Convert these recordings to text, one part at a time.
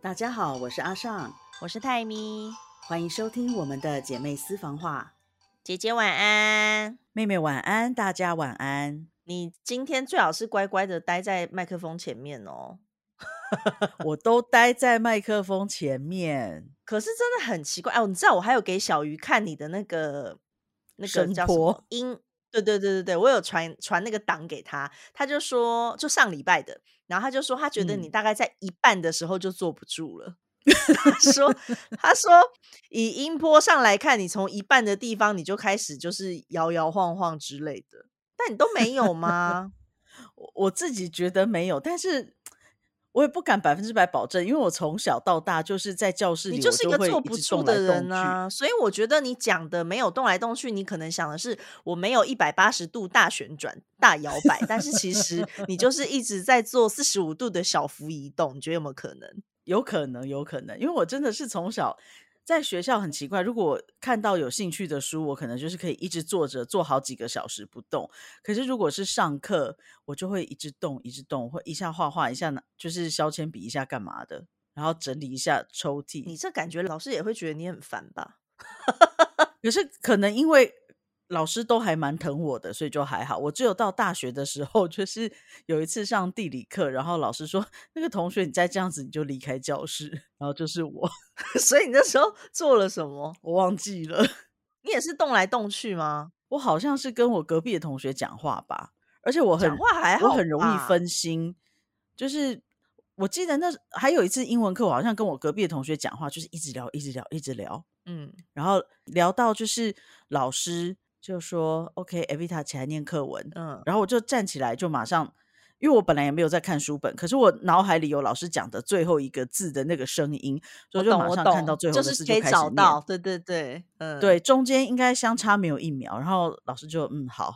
大家好，我是阿尚，我是泰咪，欢迎收听我们的姐妹私房话。姐姐晚安，妹妹晚安，大家晚安。你今天最好是乖乖的待在麦克风前面哦。我都待在麦克风前面，可是真的很奇怪哦。你知道我还有给小鱼看你的那个那个叫什么音？对对对对对，我有传传那个档给他，他就说就上礼拜的，然后他就说他觉得你大概在一半的时候就坐不住了。他说 他说以音波上来看，你从一半的地方你就开始就是摇摇晃晃之类的，但你都没有吗？我我自己觉得没有，但是。我也不敢百分之百保证，因为我从小到大就是在教室里，你就是一个坐不住的人啊。所以我觉得你讲的没有动来动去，你可能想的是我没有一百八十度大旋转、大摇摆，但是其实 你就是一直在做四十五度的小幅移动。你觉得有没有可能？有可能，有可能，因为我真的是从小。在学校很奇怪，如果看到有兴趣的书，我可能就是可以一直坐着坐好几个小时不动。可是如果是上课，我就会一直动，一直动，会一下画画，一下拿就是削铅笔，一下干嘛的，然后整理一下抽屉。你这感觉，老师也会觉得你很烦吧？可是可能因为。老师都还蛮疼我的，所以就还好。我只有到大学的时候，就是有一次上地理课，然后老师说：“那个同学，你再这样子，你就离开教室。”然后就是我，所以你那时候做了什么？我忘记了。你也是动来动去吗？我好像是跟我隔壁的同学讲话吧，而且我很讲话还好，我很容易分心。就是我记得那还有一次英文课，我好像跟我隔壁的同学讲话，就是一直聊，一直聊，一直聊。嗯，然后聊到就是老师。就说 OK，Evita 起来念课文，嗯，然后我就站起来，就马上，因为我本来也没有在看书本，可是我脑海里有老师讲的最后一个字的那个声音，所以就马上看到最后的字就开始念。对对对，嗯，对，中间应该相差没有一秒，然后老师就嗯好，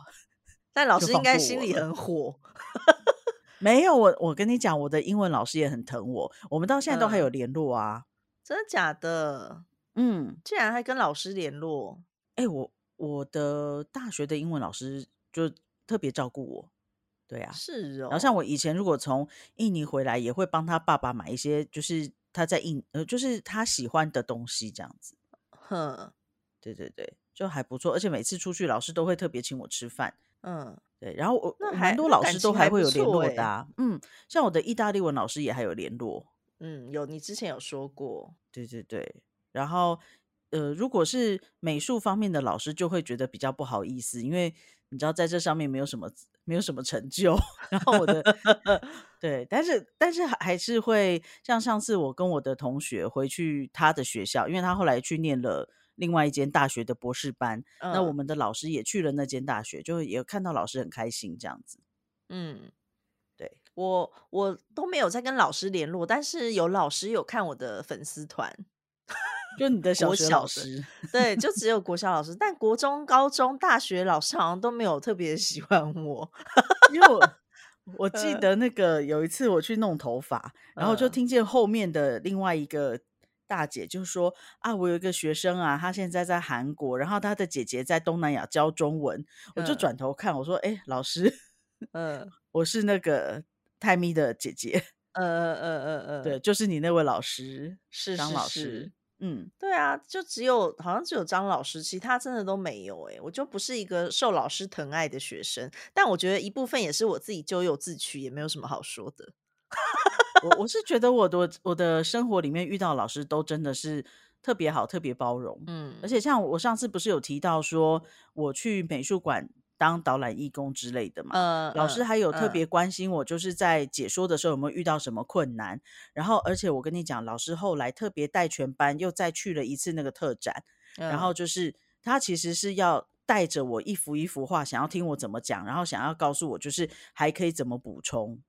但老师应该心里很火。没有我，我跟你讲，我的英文老师也很疼我，我们到现在都还有联络啊。真的假的？嗯，竟然还跟老师联络？哎，我。我的大学的英文老师就特别照顾我，对啊，是哦。然后像我以前如果从印尼回来，也会帮他爸爸买一些，就是他在印呃，就是他喜欢的东西这样子。哼，对对对，就还不错。而且每次出去，老师都会特别请我吃饭。嗯，对。然后我蛮多老师都还会有联络的。嗯，像我的意大利文老师也还有联络。嗯，有你之前有说过。对对对，然后。呃，如果是美术方面的老师，就会觉得比较不好意思，因为你知道在这上面没有什么没有什么成就。然后我的 对，但是但是还是会像上次我跟我的同学回去他的学校，因为他后来去念了另外一间大学的博士班，那我们的老师也去了那间大学，就也看到老师很开心这样子。嗯，对我我都没有在跟老师联络，但是有老师有看我的粉丝团。就你的小学老师，对，就 只有国小老师，但国中、高中、大学老师好像都没有特别喜欢我，因为我 我记得那个有一次我去弄头发，然后就听见后面的另外一个大姐就说：“啊，我有一个学生啊，他现在在韩国，然后他的姐姐在东南亚教中文。”我就转头看，我说：“哎，老师，嗯，我是那个泰咪的姐姐，嗯嗯嗯嗯嗯，对，就是你那位老师，是张老师。”嗯，对啊，就只有好像只有张老师，其他真的都没有哎，我就不是一个受老师疼爱的学生，但我觉得一部分也是我自己咎由自取，也没有什么好说的。我我是觉得我的我的生活里面遇到老师都真的是特别好，特别包容，嗯，而且像我上次不是有提到说我去美术馆。当导览义工之类的嘛，呃，老师还有特别关心我，就是在解说的时候有没有遇到什么困难。然后，而且我跟你讲，老师后来特别带全班又再去了一次那个特展，然后就是他其实是要带着我一幅一幅画，想要听我怎么讲，然后想要告诉我就是还可以怎么补充，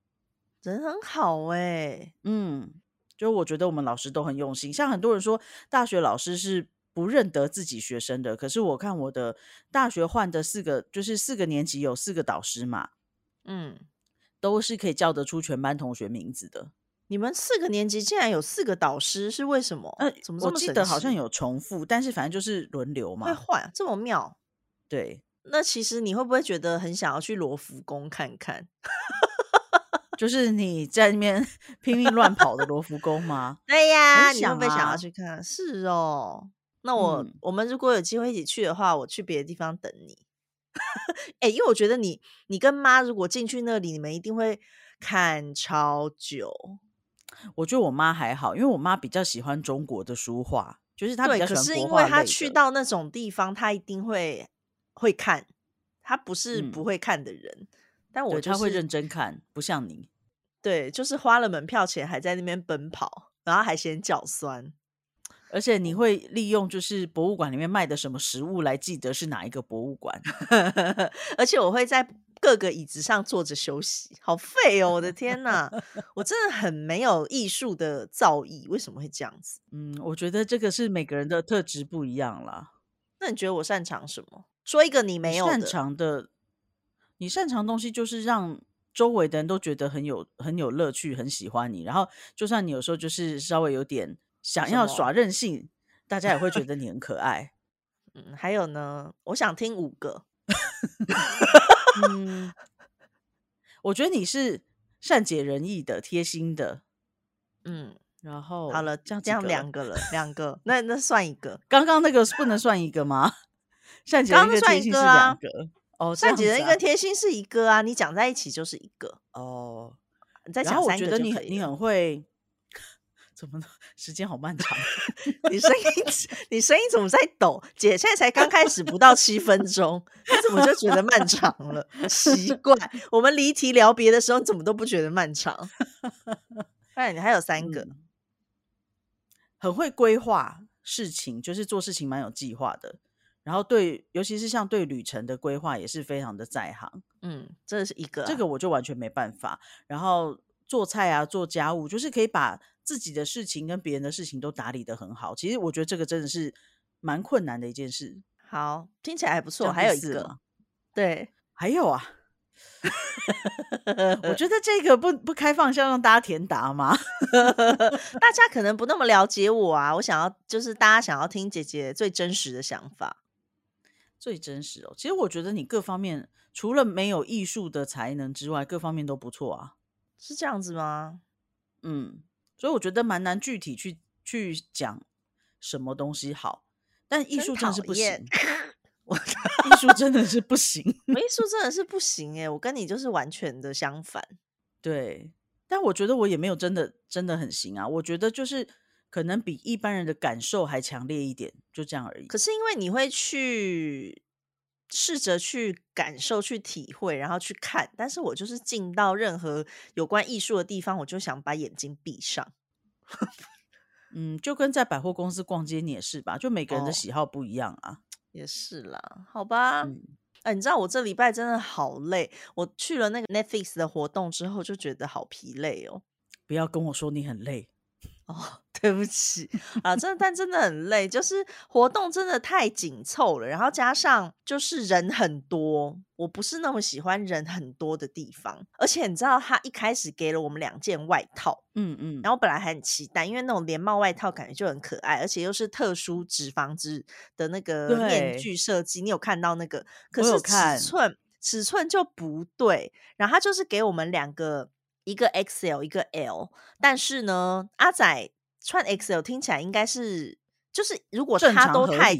人很好哎，嗯，就我觉得我们老师都很用心，像很多人说大学老师是。不认得自己学生的，可是我看我的大学换的四个，就是四个年级有四个导师嘛，嗯，都是可以叫得出全班同学名字的。你们四个年级竟然有四个导师，是为什么？呃，怎么我记得好像有重复，但是反正就是轮流嘛。会换这么妙？对。那其实你会不会觉得很想要去罗浮宫看看？就是你在那边 拼命乱跑的罗浮宫吗？对呀，你会不会想要去看？是哦，那我我们如果有机会一起去的话，我去别的地方等你。哎，因为我觉得你你跟妈如果进去那里，你们一定会看超久。我觉得我妈还好，因为我妈比较喜欢中国的书画，就是她比较喜欢可是因为她去到那种地方，她一定会会看。她不是不会看的人，但我她会认真看，不像你。对，就是花了门票钱还在那边奔跑，然后还嫌脚酸。而且你会利用就是博物馆里面卖的什么食物来记得是哪一个博物馆，而且我会在各个椅子上坐着休息，好废哦！我的天哪，我真的很没有艺术的造诣，为什么会这样子？嗯，我觉得这个是每个人的特质不一样啦。那你觉得我擅长什么？说一个你没有擅长的，你擅长东西就是让周围的人都觉得很有很有乐趣，很喜欢你。然后就算你有时候就是稍微有点。想要耍任性，大家也会觉得你很可爱。嗯，还有呢，我想听五个。嗯，我觉得你是善解人意的、贴心的。嗯，然后好了，这样这样两个了，两个，那那算一个。刚刚那个不能算一个吗？善解人意、贴心是两个。哦，善解人意跟贴心是一个啊，你讲在一起就是一个。哦，你再讲三个就可以。你很会。怎么时间好漫长？你声音，你声音怎么在抖？姐现在才刚开始不到七分钟，你怎么就觉得漫长了？奇怪，我们离题聊别的时候，怎么都不觉得漫长？哎，你还有三个，很会规划事情，就是做事情蛮有计划的。然后对，尤其是像对旅程的规划，也是非常的在行。嗯，这是一个，这个我就完全没办法。然后做菜啊，做家务，就是可以把。自己的事情跟别人的事情都打理的很好，其实我觉得这个真的是蛮困难的一件事。好，听起来还不错。还有一个，对，还有啊，我觉 得这个不不开放，是要让大家填答吗？大家可能不那么了解我啊，我想要就是大家想要听姐姐最真实的想法，最真实哦。其实我觉得你各方面除了没有艺术的才能之外，各方面都不错啊。是这样子吗？嗯。所以我觉得蛮难具体去去讲什么东西好，但艺术真的是不行。我艺术真的是不行，艺术 真的是不行哎！我跟你就是完全的相反。对，但我觉得我也没有真的真的很行啊。我觉得就是可能比一般人的感受还强烈一点，就这样而已。可是因为你会去试着去感受、去体会，然后去看，但是我就是进到任何有关艺术的地方，我就想把眼睛闭上。嗯，就跟在百货公司逛街，你也是吧？就每个人的喜好不一样啊。也是啦，好吧。哎，你知道我这礼拜真的好累，我去了那个 Netflix 的活动之后，就觉得好疲累哦。不要跟我说你很累。哦，对不起啊，真的，但真的很累，就是活动真的太紧凑了，然后加上就是人很多，我不是那么喜欢人很多的地方，而且你知道他一开始给了我们两件外套，嗯嗯，然后本来还很期待，因为那种连帽外套感觉就很可爱，而且又是特殊脂肪质的那个面具设计，你有看到那个？可是尺寸尺寸就不对，然后他就是给我们两个。一个 XL，一个 L，但是呢，阿仔穿 XL 听起来应该是，就是如果他都太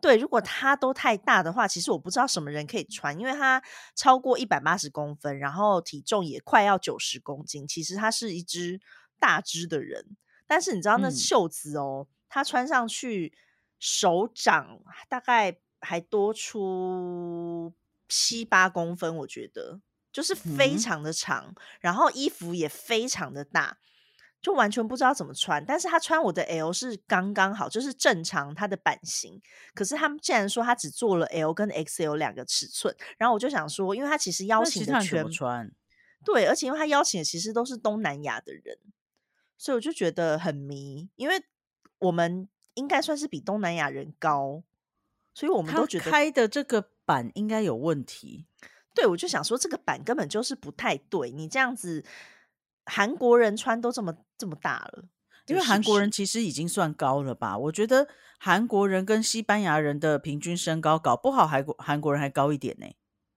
对，如果他都太大的话，其实我不知道什么人可以穿，因为他超过一百八十公分，然后体重也快要九十公斤，其实他是一只大只的人。但是你知道那袖子哦，他穿上去手掌大概还多出七八公分，我觉得。就是非常的长，然后衣服也非常的大，就完全不知道怎么穿。但是他穿我的 L 是刚刚好，就是正常他的版型。可是他们竟然说他只做了 L 跟 XL 两个尺寸，然后我就想说，因为他其实邀请的全穿，对，而且因为他邀请的其实都是东南亚的人，所以我就觉得很迷。因为我们应该算是比东南亚人高，所以我们都觉得开的这个版应该有问题。对，我就想说这个版根本就是不太对，你这样子韩国人穿都这么这么大了，因为韩国人其实已经算高了吧？我觉得韩国人跟西班牙人的平均身高搞不好，韩国韩国人还高一点呢。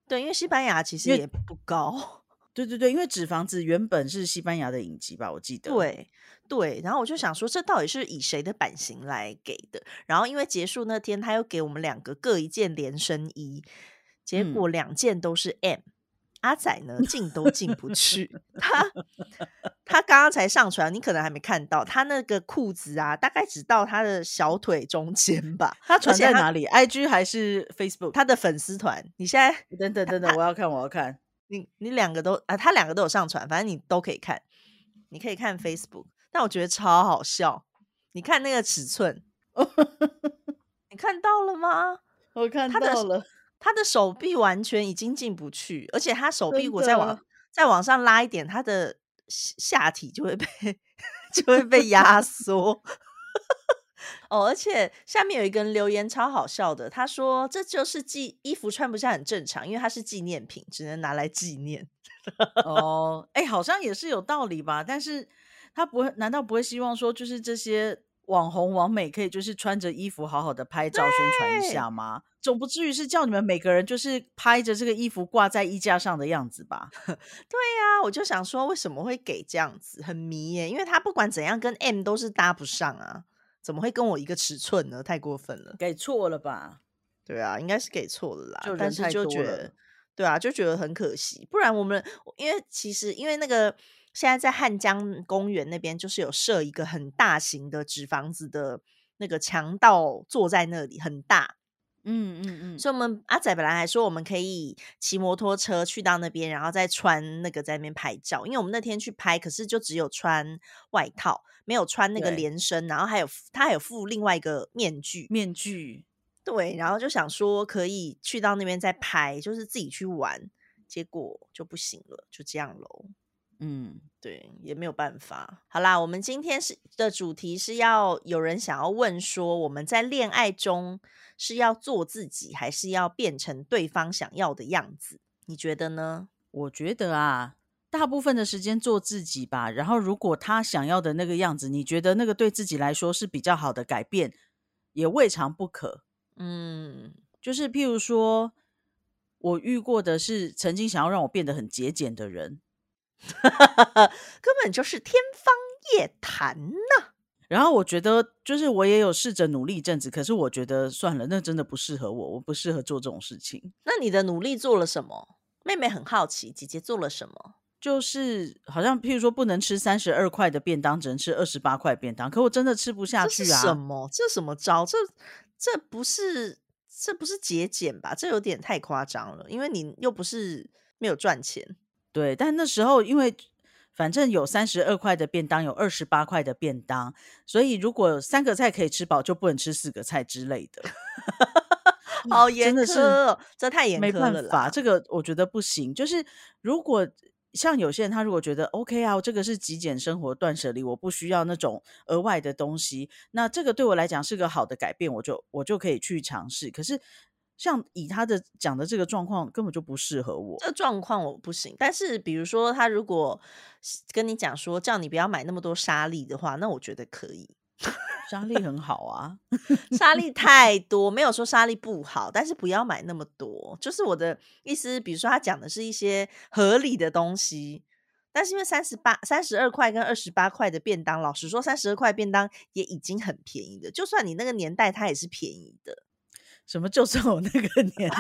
对，因为西班牙其实也不高，对对对，因为《纸房子》原本是西班牙的影集吧，我记得。对对，然后我就想说，这到底是以谁的版型来给的？然后因为结束那天，他又给我们两个各一件连身衣，结果两件都是 M。阿仔呢，进都进不去。他他刚刚才上传，你可能还没看到。他那个裤子啊，大概只到他的小腿中间吧。他传在哪里？IG 还是 Facebook？他的粉丝团。你现在等等等等，我要看，我要看。你你两个都啊，他两个都有上传，反正你都可以看。你可以看 Facebook，但我觉得超好笑。你看那个尺寸，你看到了吗？我看到了。他的手臂完全已经进不去，而且他手臂我再往再往上拉一点，他的下体就会被 就会被压缩。哦，而且下面有一个人留言超好笑的，他说这就是纪衣服穿不下很正常，因为它是纪念品，只能拿来纪念。哦，哎，好像也是有道理吧？但是他不会，难道不会希望说就是这些？网红网美可以就是穿着衣服好好的拍照宣传一下吗？总不至于是叫你们每个人就是拍着这个衣服挂在衣架上的样子吧？对呀，我就想说为什么会给这样子，很迷耶，因为他不管怎样跟 M 都是搭不上啊，怎么会跟我一个尺寸呢？太过分了，给错了吧？对啊，应该是给错了啦，但是就觉得对啊，就觉得很可惜，不然我们因为其实因为那个。现在在汉江公园那边，就是有设一个很大型的纸房子的那个强盗坐在那里，很大。嗯嗯嗯。所以，我们阿仔本来还说，我们可以骑摩托车去到那边，然后再穿那个在那边拍照。因为我们那天去拍，可是就只有穿外套，没有穿那个连身，然后还有他还有附另外一个面具。面具。对，然后就想说可以去到那边再拍，就是自己去玩，结果就不行了，就这样喽。嗯，对，也没有办法。好啦，我们今天是的主题是要有人想要问说，我们在恋爱中是要做自己，还是要变成对方想要的样子？你觉得呢？我觉得啊，大部分的时间做自己吧。然后，如果他想要的那个样子，你觉得那个对自己来说是比较好的改变，也未尝不可。嗯，就是譬如说，我遇过的是曾经想要让我变得很节俭的人。根本就是天方夜谭呐！然后我觉得，就是我也有试着努力一阵子，可是我觉得算了，那真的不适合我，我不适合做这种事情。那你的努力做了什么？妹妹很好奇，姐姐做了什么？就是好像譬如说，不能吃三十二块的便当，只能吃二十八块便当。可我真的吃不下去啊！什么？这什么招？这这不是这不是节俭吧？这有点太夸张了，因为你又不是没有赚钱。对，但那时候因为反正有三十二块的便当，有二十八块的便当，所以如果三个菜可以吃饱，就不能吃四个菜之类的。好严苛，这太严苛了。没办法，这个我觉得不行。就是如果像有些人，他如果觉得 OK 啊，这个是极简生活断舍离，我不需要那种额外的东西，那这个对我来讲是个好的改变，我就我就可以去尝试。可是。像以他的讲的这个状况，根本就不适合我。这状况我不行。但是，比如说他如果跟你讲说，叫你不要买那么多沙粒的话，那我觉得可以。沙粒很好啊，沙粒 太多，没有说沙粒不好，但是不要买那么多。就是我的意思，比如说他讲的是一些合理的东西，但是因为三十八、三十二块跟二十八块的便当，老实说，三十二块便当也已经很便宜的。就算你那个年代，它也是便宜的。什么？就算我那个年，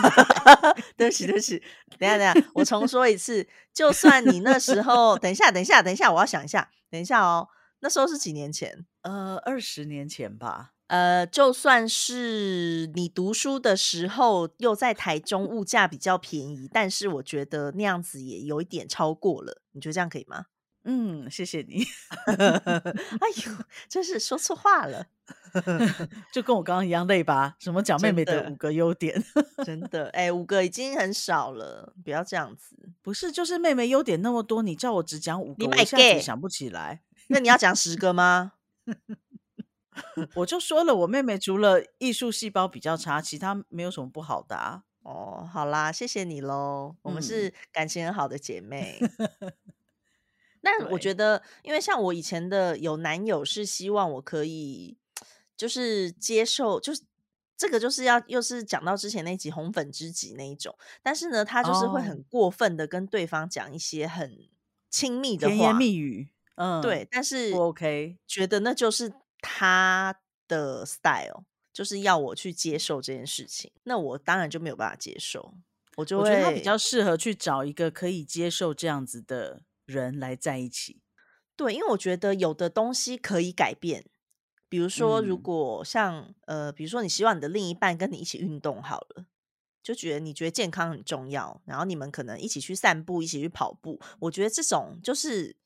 对不起，对不起，等下，等下，我重说一次。就算你那时候，等一下，等一下，等一下，我要想一下，等一下哦。那时候是几年前？呃，二十年前吧。呃，就算是你读书的时候，又在台中，物价比较便宜，但是我觉得那样子也有一点超过了。你觉得这样可以吗？嗯，谢谢你。哎呦，真是说错话了，就跟我刚刚一样累吧？什么讲妹妹的五个优点？真的，哎，五个已经很少了，不要这样子。不是，就是妹妹优点那么多，你叫我只讲五个，我一下子想不起来。那你要讲十个吗？我就说了，我妹妹除了艺术细胞比较差，其他没有什么不好的啊。哦，好啦，谢谢你喽，我们是感情很好的姐妹。那我觉得，因为像我以前的有男友是希望我可以，就是接受，就是这个就是要又是讲到之前那集红粉知己那一种，但是呢，他就是会很过分的跟对方讲一些很亲密的话甜言蜜语，嗯，对，但是不 OK，觉得那就是他的 style，就是要我去接受这件事情，那我当然就没有办法接受，我就觉得他比较适合去找一个可以接受这样子的人来在一起，对，因为我觉得有的东西可以改变。比如说，如果像呃，比如说你希望你的另一半跟你一起运动好了，就觉得你觉得健康很重要，然后你们可能一起去散步，一起去跑步，我觉得这种就是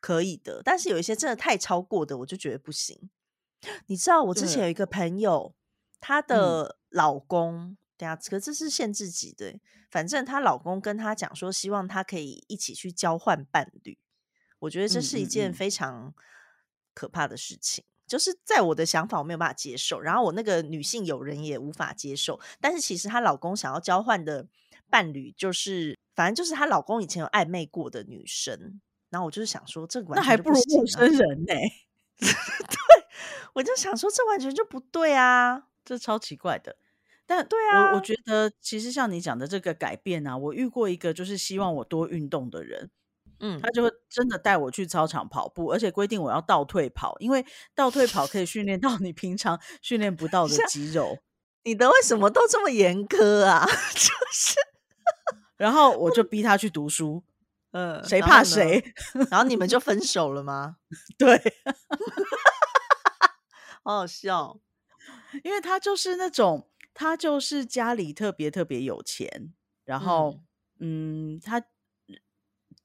可以的。但是有一些真的太超过的，我就觉得不行。你知道，我之前有一个朋友，她的老公，等下，可这是限制级的，反正她老公跟她讲说，希望她可以一起去交换伴侣。我觉得这是一件非常可怕的事情。就是在我的想法，我没有办法接受。然后我那个女性友人也无法接受。但是其实她老公想要交换的伴侣，就是反正就是她老公以前有暧昧过的女生。然后我就是想说，这那还不如陌生人呢。对，我就想说，这完全就不对啊，这超奇怪的。但对啊，我我觉得其实像你讲的这个改变啊，我遇过一个就是希望我多运动的人。嗯，他就会真的带我去操场跑步，而且规定我要倒退跑，因为倒退跑可以训练到你平常训练不到的肌肉。你的为什么都这么严苛啊？就是，然后我就逼他去读书，嗯，谁怕谁？然后你们就 分手了吗？对，好好笑，因为他就是那种，他就是家里特别特别有钱，然后，嗯，他。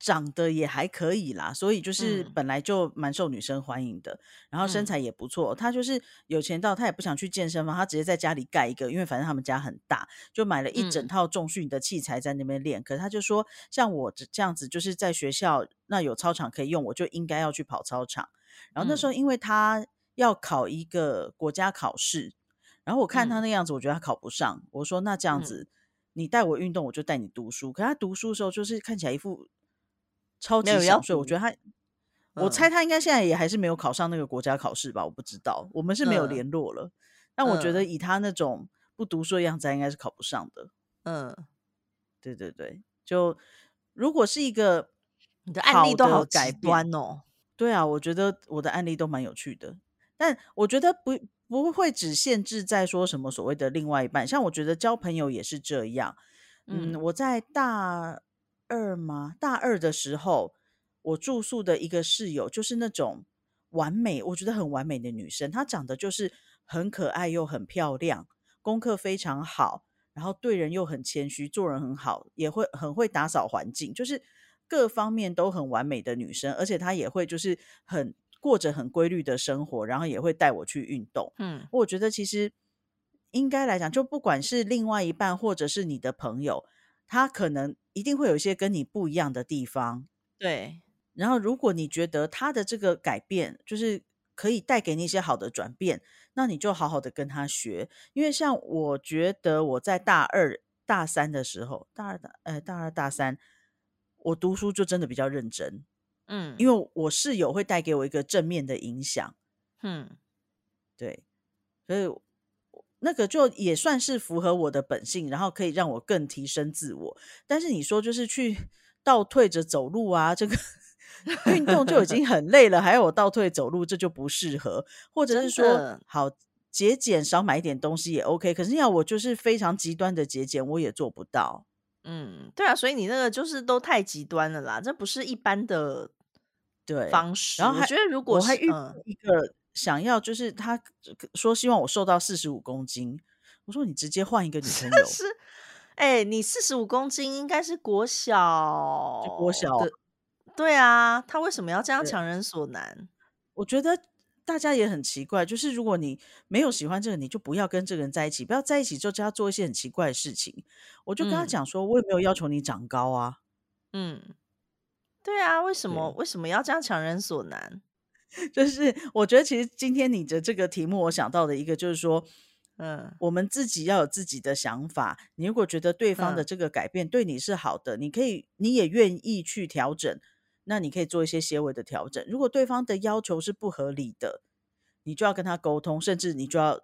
长得也还可以啦，所以就是本来就蛮受女生欢迎的，然后身材也不错。他就是有钱到他也不想去健身房，他直接在家里盖一个，因为反正他们家很大，就买了一整套重训的器材在那边练。可是他就说，像我这样子，就是在学校那有操场可以用，我就应该要去跑操场。然后那时候因为他要考一个国家考试，然后我看他那样子，我觉得他考不上。我说那这样子，你带我运动，我就带你读书。可他读书的时候，就是看起来一副。超级想睡，我觉得他，我猜他应该现在也还是没有考上那个国家考试吧，我不知道，我们是没有联络了。但我觉得以他那种不读书的样子，应该是考不上的。嗯，对对对，就如果是一个你的案例都好极端哦。对啊，我觉得我的案例都蛮有趣的，但我觉得不不会只限制在说什么所谓的另外一半，像我觉得交朋友也是这样。嗯，我在大。二吗？大二的时候，我住宿的一个室友就是那种完美，我觉得很完美的女生。她长得就是很可爱又很漂亮，功课非常好，然后对人又很谦虚，做人很好，也会很会打扫环境，就是各方面都很完美的女生。而且她也会就是很过着很规律的生活，然后也会带我去运动。嗯，我觉得其实应该来讲，就不管是另外一半或者是你的朋友。他可能一定会有一些跟你不一样的地方，对。然后，如果你觉得他的这个改变就是可以带给你一些好的转变，那你就好好的跟他学。因为像我觉得我在大二、大三的时候，大二、大呃大二、大三，我读书就真的比较认真，嗯，因为我室友会带给我一个正面的影响，嗯，对，所以。那个就也算是符合我的本性，然后可以让我更提升自我。但是你说就是去倒退着走路啊，这个 运动就已经很累了，还要我倒退走路，这就不适合。或者是说，好节俭，少买一点东西也 OK。可是要我就是非常极端的节俭，我也做不到。嗯，对啊，所以你那个就是都太极端了啦，这不是一般的对方式。然后我觉得如果还遇一个。想要就是他说希望我瘦到四十五公斤，我说你直接换一个女朋 友。是，哎，你四十五公斤应该是国小，国小的，对啊，他为什么要这样强人所难？我觉得大家也很奇怪，就是如果你没有喜欢这个，你就不要跟这个人在一起，不要在一起就叫他做一些很奇怪的事情。我就跟他讲说，我也没有要求你长高啊。嗯，对啊，为什么为什么要这样强人所难？就是我觉得，其实今天你的这个题目，我想到的一个就是说，嗯，我们自己要有自己的想法。你如果觉得对方的这个改变对你是好的，你可以，你也愿意去调整，那你可以做一些些微的调整。如果对方的要求是不合理的，你就要跟他沟通，甚至你就要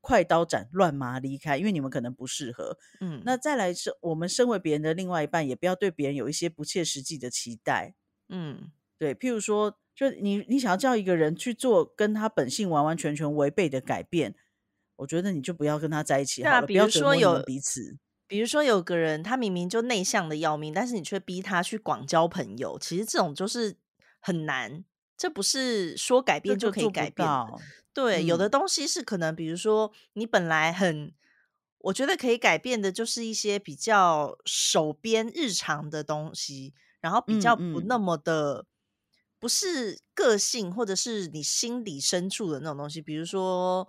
快刀斩乱麻离开，因为你们可能不适合。嗯，那再来是，我们身为别人的另外一半，也不要对别人有一些不切实际的期待。嗯，对，譬如说，就你你想要叫一个人去做跟他本性完完全全违背的改变，我觉得你就不要跟他在一起好了。比如说有彼此，比如说有个人他明明就内向的要命，但是你却逼他去广交朋友，其实这种就是很难。这不是说改变就可以改变的。对，有的东西是可能，比如说你本来很，我觉得可以改变的，就是一些比较手边日常的东西，然后比较不那么的，不是个性或者是你心底深处的那种东西，比如说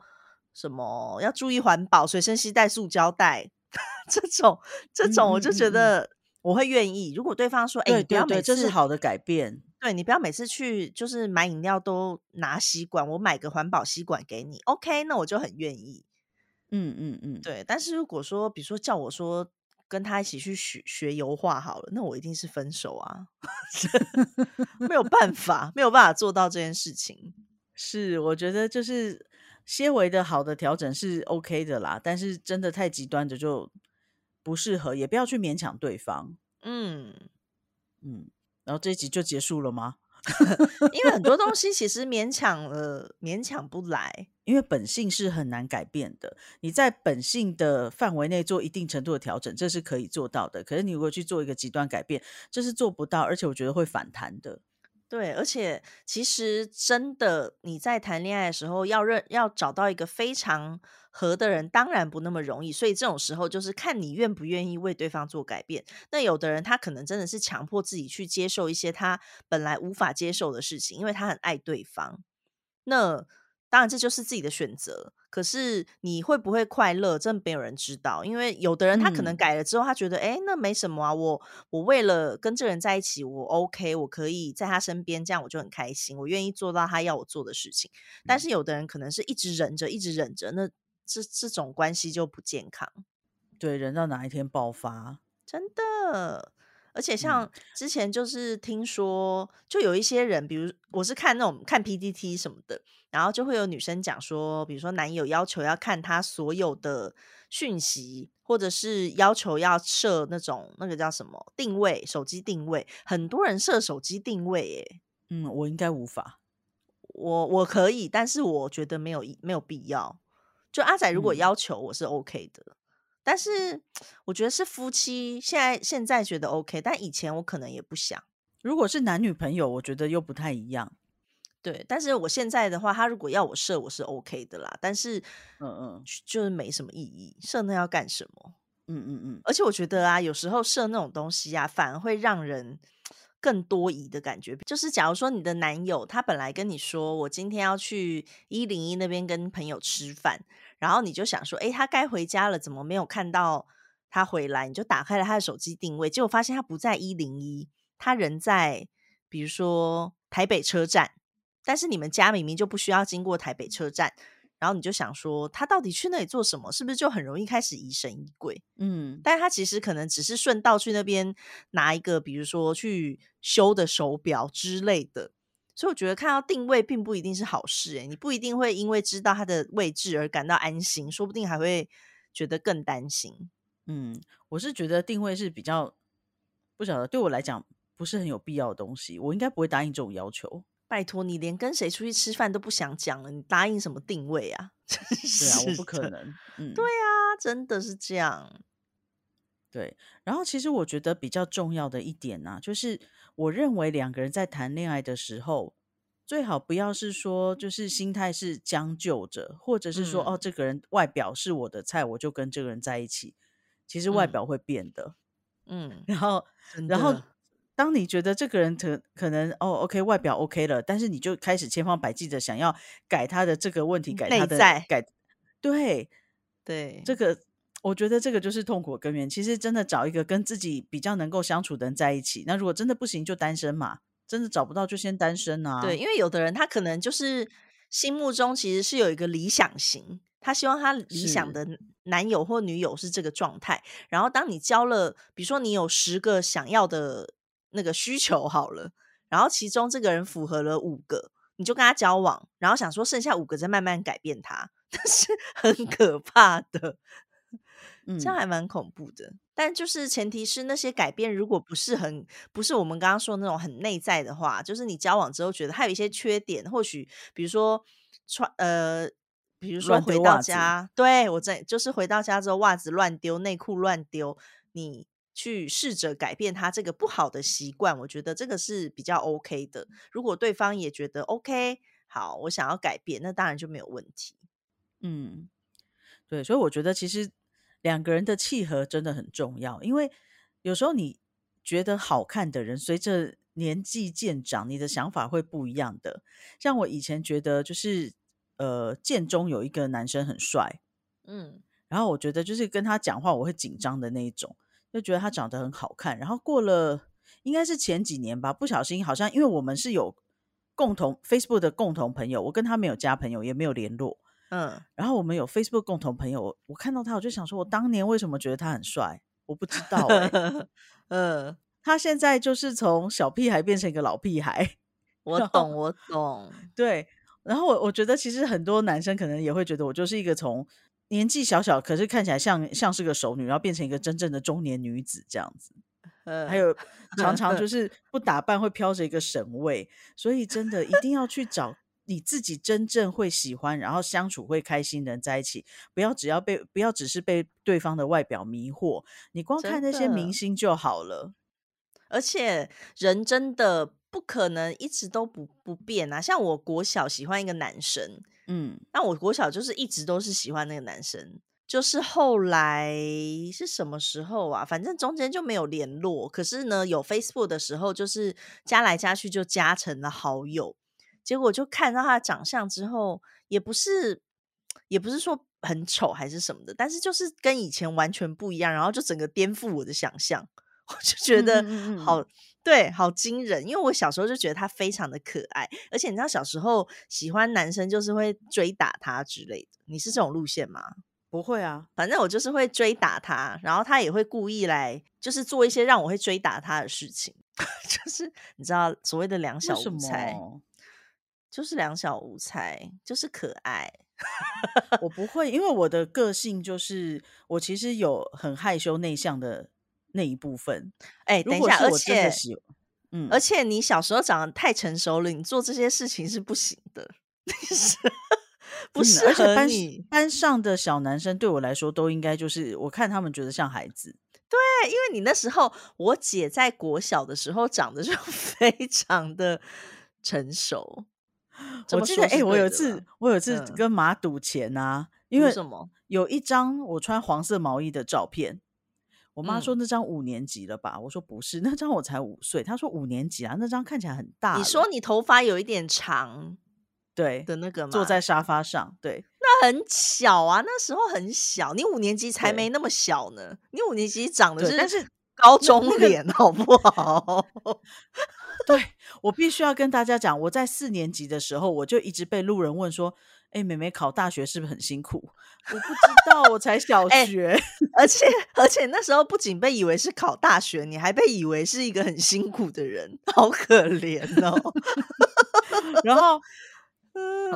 什么要注意环保，随身携带塑胶袋 这种，这种我就觉得我会愿意。如果对方说，哎，不要每次，这是好的改变。对你不要每次去就是买饮料都拿吸管，我买个环保吸管给你，OK，那我就很愿意。嗯嗯嗯，对。但是如果说，比如说叫我说跟他一起去学学油画好了，那我一定是分手啊，没有办法，没有办法做到这件事情。是，我觉得就是些微的好的调整是 OK 的啦，但是真的太极端的就不适合，也不要去勉强对方。嗯嗯。然后这一集就结束了吗？因为很多东西 其实勉强了，勉强不来。因为本性是很难改变的。你在本性的范围内做一定程度的调整，这是可以做到的。可是你如果去做一个极端改变，这是做不到，而且我觉得会反弹的。对，而且其实真的你在谈恋爱的时候，要认要找到一个非常合的人，当然不那么容易。所以这种时候就是看你愿不愿意为对方做改变。那有的人他可能真的是强迫自己去接受一些他本来无法接受的事情，因为他很爱对方。那当然，这就是自己的选择。可是你会不会快乐，真没有人知道。因为有的人他可能改了之后，他觉得哎，那没什么啊。我我为了跟这人在一起，我 OK，我可以在他身边，这样我就很开心，我愿意做到他要我做的事情。但是有的人可能是一直忍着，一直忍着，那这这种关系就不健康。对，忍到哪一天爆发，真的。而且像之前就是听说，就有一些人，比如我是看那种看 PPT 什么的，然后就会有女生讲说，比如说男友要求要看他所有的讯息，或者是要求要设那种那个叫什么定位手机定位，很多人设手机定位，诶，嗯，我应该无法，我我可以，但是我觉得没有没有必要。就阿仔如果要求，我是 OK 的。但是我觉得是夫妻，现在现在觉得 OK，但以前我可能也不想。如果是男女朋友，我觉得又不太一样。对，但是我现在的话，他如果要我设，我是 OK 的啦。但是，嗯嗯，就是没什么意义，设那要干什么？嗯嗯嗯。而且我觉得啊，有时候设那种东西啊，反而会让人更多疑的感觉。就是假如说你的男友他本来跟你说，我今天要去一零一那边跟朋友吃饭。然后你就想说，哎，他该回家了，怎么没有看到他回来？你就打开了他的手机定位，结果发现他不在一零一，他人在，比如说台北车站。但是你们家明明就不需要经过台北车站，然后你就想说，他到底去那里做什么？是不是就很容易开始疑神疑鬼？嗯，但是他其实可能只是顺道去那边拿一个，比如说去修的手表之类的。所以我觉得看到定位并不一定是好事，诶，你不一定会因为知道它的位置而感到安心，说不定还会觉得更担心。嗯，我是觉得定位是比较不晓得，对我来讲不是很有必要的东西，我应该不会答应这种要求。拜托你连跟谁出去吃饭都不想讲了，你答应什么定位啊？对啊，我不可能。嗯，对啊，真的是这样。对，然后其实我觉得比较重要的一点呢，就是我认为两个人在谈恋爱的时候，最好不要是说就是心态是将就着，或者是说哦，这个人外表是我的菜，我就跟这个人在一起。其实外表会变的，嗯。然后，然后当你觉得这个人可可能哦，OK，外表 OK 了，但是你就开始千方百计的想要改他的这个问题，改他的改，对对，这个。我觉得这个就是痛苦根源。其实真的找一个跟自己比较能够相处的人在一起。那如果真的不行，就单身嘛。真的找不到就先单身啊。对，因为有的人他可能就是心目中其实是有一个理想型，他希望他理想的男友或女友是这个状态。然后当你交了，比如说你有十个想要的那个需求好了，然后其中这个人符合了五个，你就跟他交往，然后想说剩下五个再慢慢改变他，但是很可怕的，这样还蛮恐怖的。但就是前提是那些改变如果不是很不是我们刚刚说那种很内在的话，就是你交往之后觉得还有一些缺点，或许比如说穿呃，比如说回到家，对我在就是回到家之后袜子乱丢，内裤乱丢，你。去试着改变他这个不好的习惯，我觉得这个是比较 OK 的。如果对方也觉得 OK，好，我想要改变，那当然就没有问题。嗯，对，所以我觉得其实两个人的契合真的很重要，因为有时候你觉得好看的人，随着年纪渐长，你的想法会不一样的。像我以前觉得就是呃，建中有一个男生很帅，嗯，然后我觉得就是跟他讲话我会紧张的那一种。就觉得他长得很好看，然后过了应该是前几年吧，不小心好像因为我们是有共同 Facebook 的共同朋友，我跟他没有加朋友，也没有联络，嗯，然后我们有 Facebook 共同朋友，我看到他，我就想说，我当年为什么觉得他很帅？我不知道，嗯，他现在就是从小屁孩变成一个老屁孩，我懂，我懂，对，然后我我觉得其实很多男生可能也会觉得我就是一个从。年纪小小，可是看起来像像是个熟女，然后变成一个真正的中年女子这样子。还有常常就 是不打扮会飘着一个神味，所以真的一定要去找你自己真正会喜欢，然后相处会开心的人在一起。不要只要被不要只是被对方的外表迷惑，你光看那些明星就好了。而且人真的不可能一直都不不变啊！像我国小喜欢一个男生。嗯，那我国小就是一直都是喜欢那个男生，就是后来是什么时候啊？反正中间就没有联络。可是呢，有 Facebook 的时候，就是加来加去就加成了好友。结果就看到他的长相之后，也不是也不是说很丑还是什么的，但是就是跟以前完全不一样，然后就整个颠覆我的想象。我就觉得好。对，好惊人！因为我小时候就觉得他非常的可爱，而且你知道小时候喜欢男生就是会追打他之类的。你是这种路线吗？不会啊，反正我就是会追打他，然后他也会故意来，就是做一些让我会追打他的事情。就是你知道所谓的两小无猜，就是两小无猜，就是可爱。我不会，因为我的个性就是我其实有很害羞内向的。那一部分，哎，等一下，而且，嗯，而且你小时候长得太成熟了，你做这些事情是不行的，是不适合你。班上的小男生对我来说都应该就是，我看他们觉得像孩子。对，因为你那时候，我姐在国小的时候长得就 非常的成熟。我记得，哎，我有一次，我有一次跟马赌钱啊，因为什么？有一张我穿黄色毛衣的照片。我妈说那张五年级了吧？我说不是，那张我才五岁。她说五年级啊，那张看起来很大。你说你头发有一点长，对的那个吗？坐在沙发上，对，那很小啊，那时候很小。你五年级才没那么小呢，你五年级长的是但是高中脸，好不好？对我必须要跟大家讲，我在四年级的时候，我就一直被路人问说。哎，妹妹考大学是不是很辛苦？我不知道，我才小学，而且而且那时候不仅被以为是考大学，你还被以为是一个很辛苦的人，好可怜哦。然后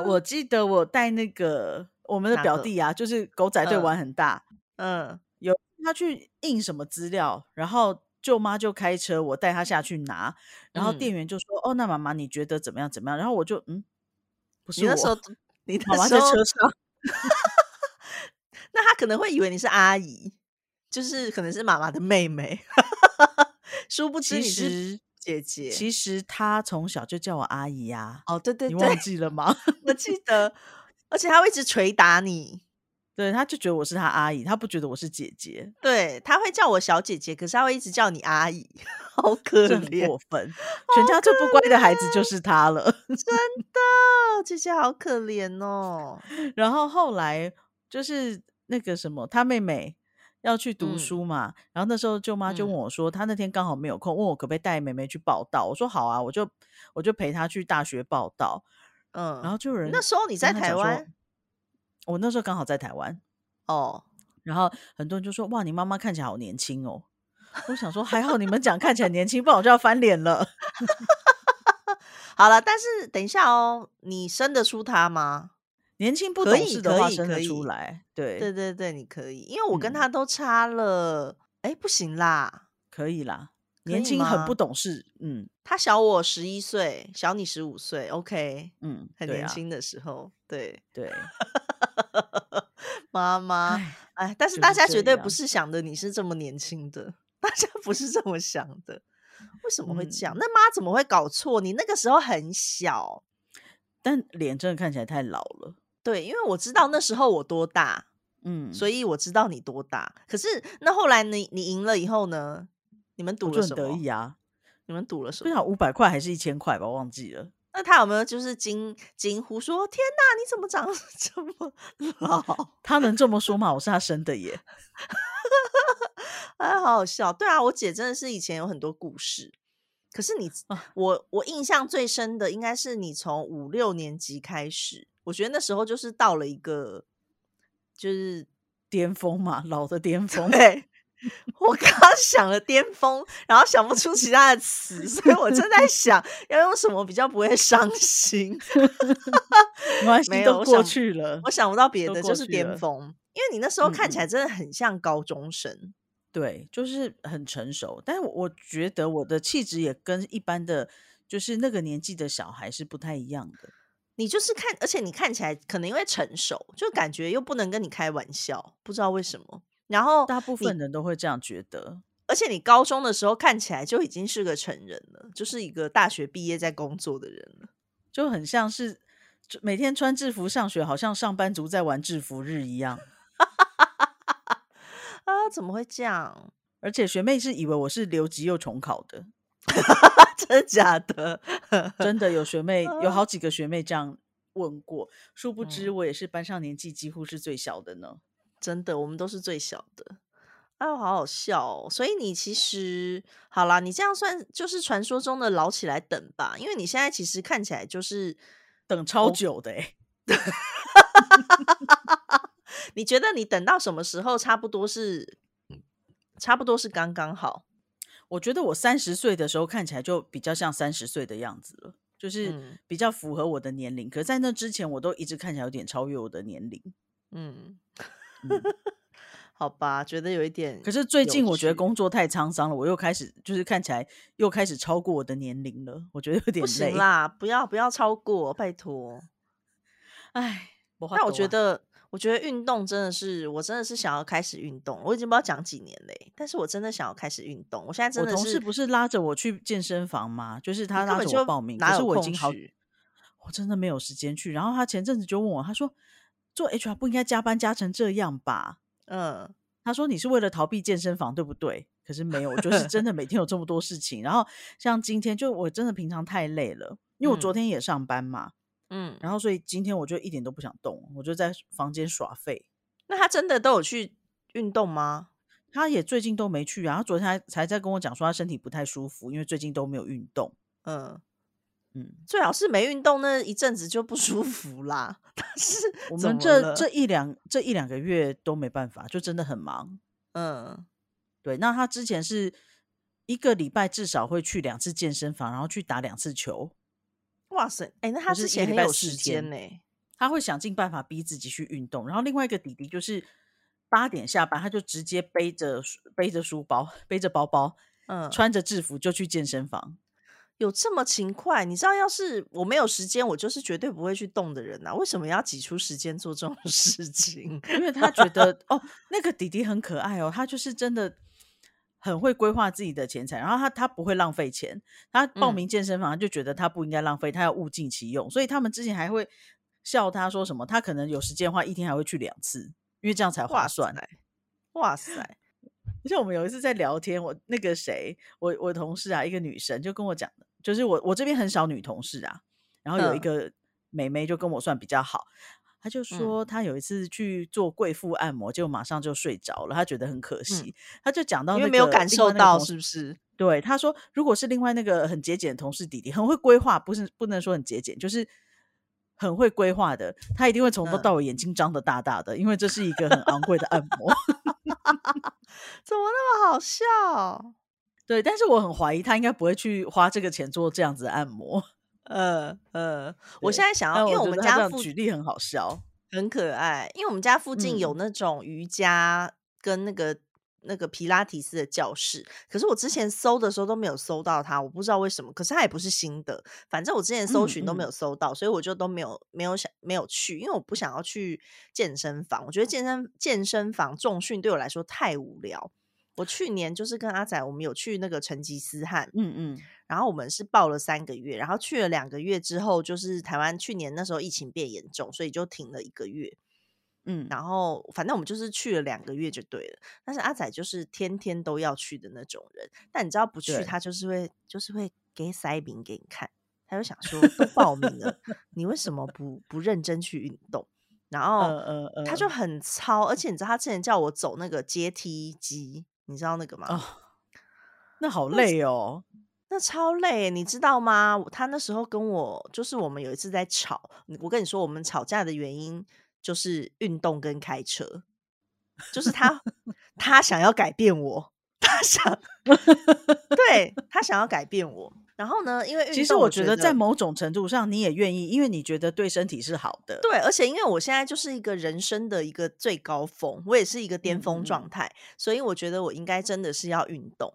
我记得我带那个我们的表弟啊，就是狗仔队玩很大，嗯，有他去印什么资料，然后舅妈就开车，我带他下去拿，然后店员就说：“哦，那妈妈你觉得怎么样？怎么样？”然后我就嗯，不是我。你妈妈在车上，那他可能会以为你是阿姨，就是可能是妈妈的妹妹，殊不知你是姐姐。其实他从小就叫我阿姨呀。哦，对对，你忘记了吗？我记得，而且他会一直捶打你。对，他就觉得我是他阿姨，他不觉得我是姐姐。对，他会叫我小姐姐，可是他会一直叫你阿姨，好可怜，过分。全家最不乖的孩子就是他了，真 的，姐姐好可怜哦。然后后来就是那个什么，他妹妹要去读书嘛，然后那时候舅妈就问我说，他那天刚好没有空，问我可不可以带妹妹去报道。我说好啊，我就我就陪她去大学报道。嗯，然后就有人那时候你在台湾。我那时候刚好在台湾。哦，然后很多人就说：“哇，你妈妈看起来好年轻哦。”我想说还好你们讲看起来年轻，不然我就要翻脸了。好了，但是等一下哦，你生得出他吗？年轻不懂事的话生得出来，对对。对对，你可以，因为我跟他都差了，哎，不行啦，可以啦，年轻很不？懂事，嗯，他小我十一岁，小你十五岁，OK，嗯，很年轻的时候，对。对，妈妈，哎，但是大家绝对不是想的你是这么年轻的，大家不是这么想的，为什么会这样？那妈怎么会搞错？你那个时候很小，但脸真的看起来太老了。对，因为我知道那时候我多大，嗯，所以我知道你多大。可是那后来你你赢了以后呢？你们赌了什么？得意啊！你们赌了什么？不晓五百块还是一千块吧，忘记了。那他有没有就是惊惊呼说：“天哪，你怎么长 这么老？”他能这么说吗？我是他生的耶！哎，好好笑。对啊，我姐真的是以前有很多故事。可是你，我我印象最深的应该是你从五六年级开始。我觉得那时候就是到了一个就是巅峰嘛，老的巅峰。对，我刚刚想了巅峰，然后想不出其他的词，所以我正在 想要用什么比较不会伤心。没关系，都过去了。我想不到别的，就是巅峰。因为你那时候看起来真的很像高中生，对，就是很成熟。但是我觉得我的气质也跟一般的，就是那个年纪的小孩是不太一样的。你就是看，而且你看起来可能因为成熟，就感觉又不能跟你开玩笑，不知道为什么。然后大部分人都会这样觉得。而且你高中的时候看起来就已经是个成人了，就是一个大学毕业在工作的人了，就很像是每天穿制服上学，好像上班族在玩制服日一样。啊，怎么会这样？而且学妹是以为我是留级又重考的。真的假的？真的有学 妹，有好几个学妹这样问过。殊不知我也是班上年纪几乎是最小的呢。真的，我们都是最小的。哎呦，好好笑哦！所以你其实好啦，你这样算就是传说中的老起来等吧？因为你现在其实看起来就是等超久的哎。你觉得你等到什么时候差不多是差不多是刚刚好？我觉得我三十岁的时候看起来就比较像三十岁的样子了，就是比较符合我的年龄。可在那之前，我都一直看起来有点超越我的年龄。嗯，好吧，觉得有一点。可是最近我觉得工作太沧桑了，我又开始就是看起来又开始超过我的年龄了。我觉得有点累啦，不要不要超过，拜托。哎，那我觉得。我觉得运动真的是，我真的是想要开始运动。我已经不知道讲几年嘞，但是我真的想要开始运动。我现在真的是，同事不是拉着我去健身房吗？就是他拉着我报名，可是我已经好，我真的没有时间去。然后他前阵子就问我，他说做 HR 不应该加班加成这样吧？嗯，他说你是为了逃避健身房对不对？可是没有，我就是真的每天有这么多事情。然后像今天，就我真的平常太累了，因为我昨天也上班嘛。嗯，然后所以今天我就一点都不想动，我就在房间耍废。那他真的都有去运动吗？他也最近都没去啊。他昨天才才在跟我讲说他身体不太舒服，因为最近都没有运动。嗯嗯，最好是没运动那一阵子就不舒服啦。但是 我们这这一两这一两个月都没办法，就真的很忙。嗯，对。那他之前是一个礼拜至少会去两次健身房，然后去打两次球。哇塞，哎，那他之前很有时间呢，他会想尽办法逼自己去运动。然后另外一个弟弟就是八点下班，他就直接背着背着书包，背着包包，嗯，穿着制服就去健身房。有这么勤快？你知道，要是我没有时间，我就是绝对不会去动的人啊！为什么要挤出时间做这种 事情？因为他觉得 哦，那个弟弟很可爱哦，他就是真的。很会规划自己的钱财，然后他他不会浪费钱。他报名健身房就觉得他不应该浪费，他要物尽其用。所以他们之前还会笑他说什么，他可能有时间的话，一天还会去两次，因为这样才划算。哇塞！像我们有一次在聊天，我那个谁，我我同事啊，一个女生就跟我讲的，就是我我这边很少女同事啊，然后有一个美眉就跟我算比较好。她就说，她有一次去做贵妇按摩，结果马上就睡着了。她觉得很可惜。她就讲到，因为没有感受到，是不是？对，她说，如果是另外那个很节俭的同事弟弟，很会规划，不是不能说很节俭，就是很会规划的，他一定会从头到尾眼睛张得大大的，因为这是一个很昂贵的按摩。怎么那么好笑？对，但是我很怀疑他应该不会去花这个钱做这样子的按摩。呃呃，我现在想要，因为我们家附举例很好笑，很可爱，因为我们家附近有那种瑜伽跟那个。那个皮拉提斯的教室，可是我之前搜的时候都没有搜到它，我不知道为什么。可是它也不是新的，反正我之前搜寻都没有搜到，所以我就都没有没有想没有去，因为我不想要去健身房。我觉得健身健身房重训对我来说太无聊。我去年就是跟阿仔，我们有去那个成吉思汗，嗯嗯，然后我们是报了三个月，然后去了两个月之后，就是台湾去年那时候疫情变严重，所以就停了一个月。嗯，然后反正我们就是去了两个月就对了。但是阿仔就是天天都要去的那种人，但你知道不去，他就是会就是会给塞饼给你看，他就想说都报名了，你为什么不不认真去运动？然后他就很糙，而且你知道他之前叫我走那个阶梯机，你知道那个吗？那好累哦，那超累，你知道吗？他那时候跟我就是我们有一次在吵，我跟你说我们吵架的原因。就是运动跟开车，就是他，他想要改变我，他想，对他想要改变我。然后呢，因为其实我觉得在某种程度上你也愿意，因为你觉得对身体是好的。对，而且因为我现在就是一个人生的一个最高峰，我也是一个巅峰状态，所以我觉得我应该真的是要运动。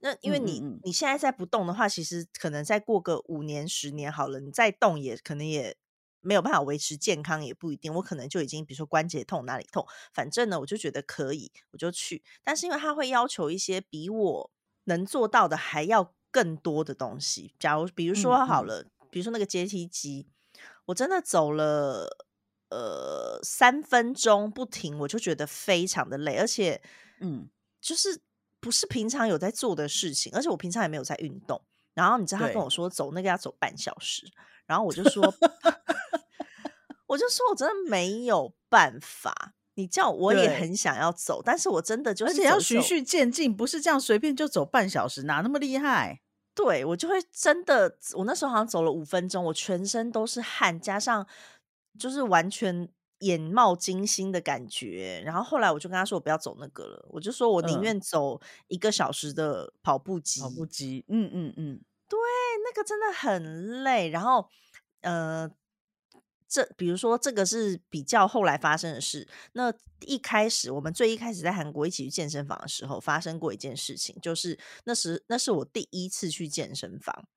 那因为你你现在再不动的话，其实可能再过个五年十年好了，你再动也可能也。没有办法维持健康也不一定，我可能就已经比如说关节痛哪里痛，反正呢我就觉得可以，我就去。但是因为他会要求一些比我能做到的还要更多的东西，假如比如说好了，比如说那个阶梯机，我真的走了呃三分钟不停，我就觉得非常的累，而且嗯，就是不是平常有在做的事情，而且我平常也没有在运动。然后你知道他跟我说走那个要走半小时，然后我就说。我就说，我真的没有办法。你叫我也很想要走，但是我真的就是，而且要循序渐进，不是这样随便就走半小时，哪那么厉害？对我就会真的，我那时候好像走了五分钟，我全身都是汗，加上就是完全眼冒金星的感觉。然后后来我就跟他说，我不要走那个了，我就说我宁愿走一个小时的跑步机。跑步机，嗯嗯嗯，对，那个真的很累。然后，呃。这比如说，这个是比较后来发生的事。那一开始，我们最一开始在韩国一起去健身房的时候，发生过一件事情，就是那时那是我第一次去健身房，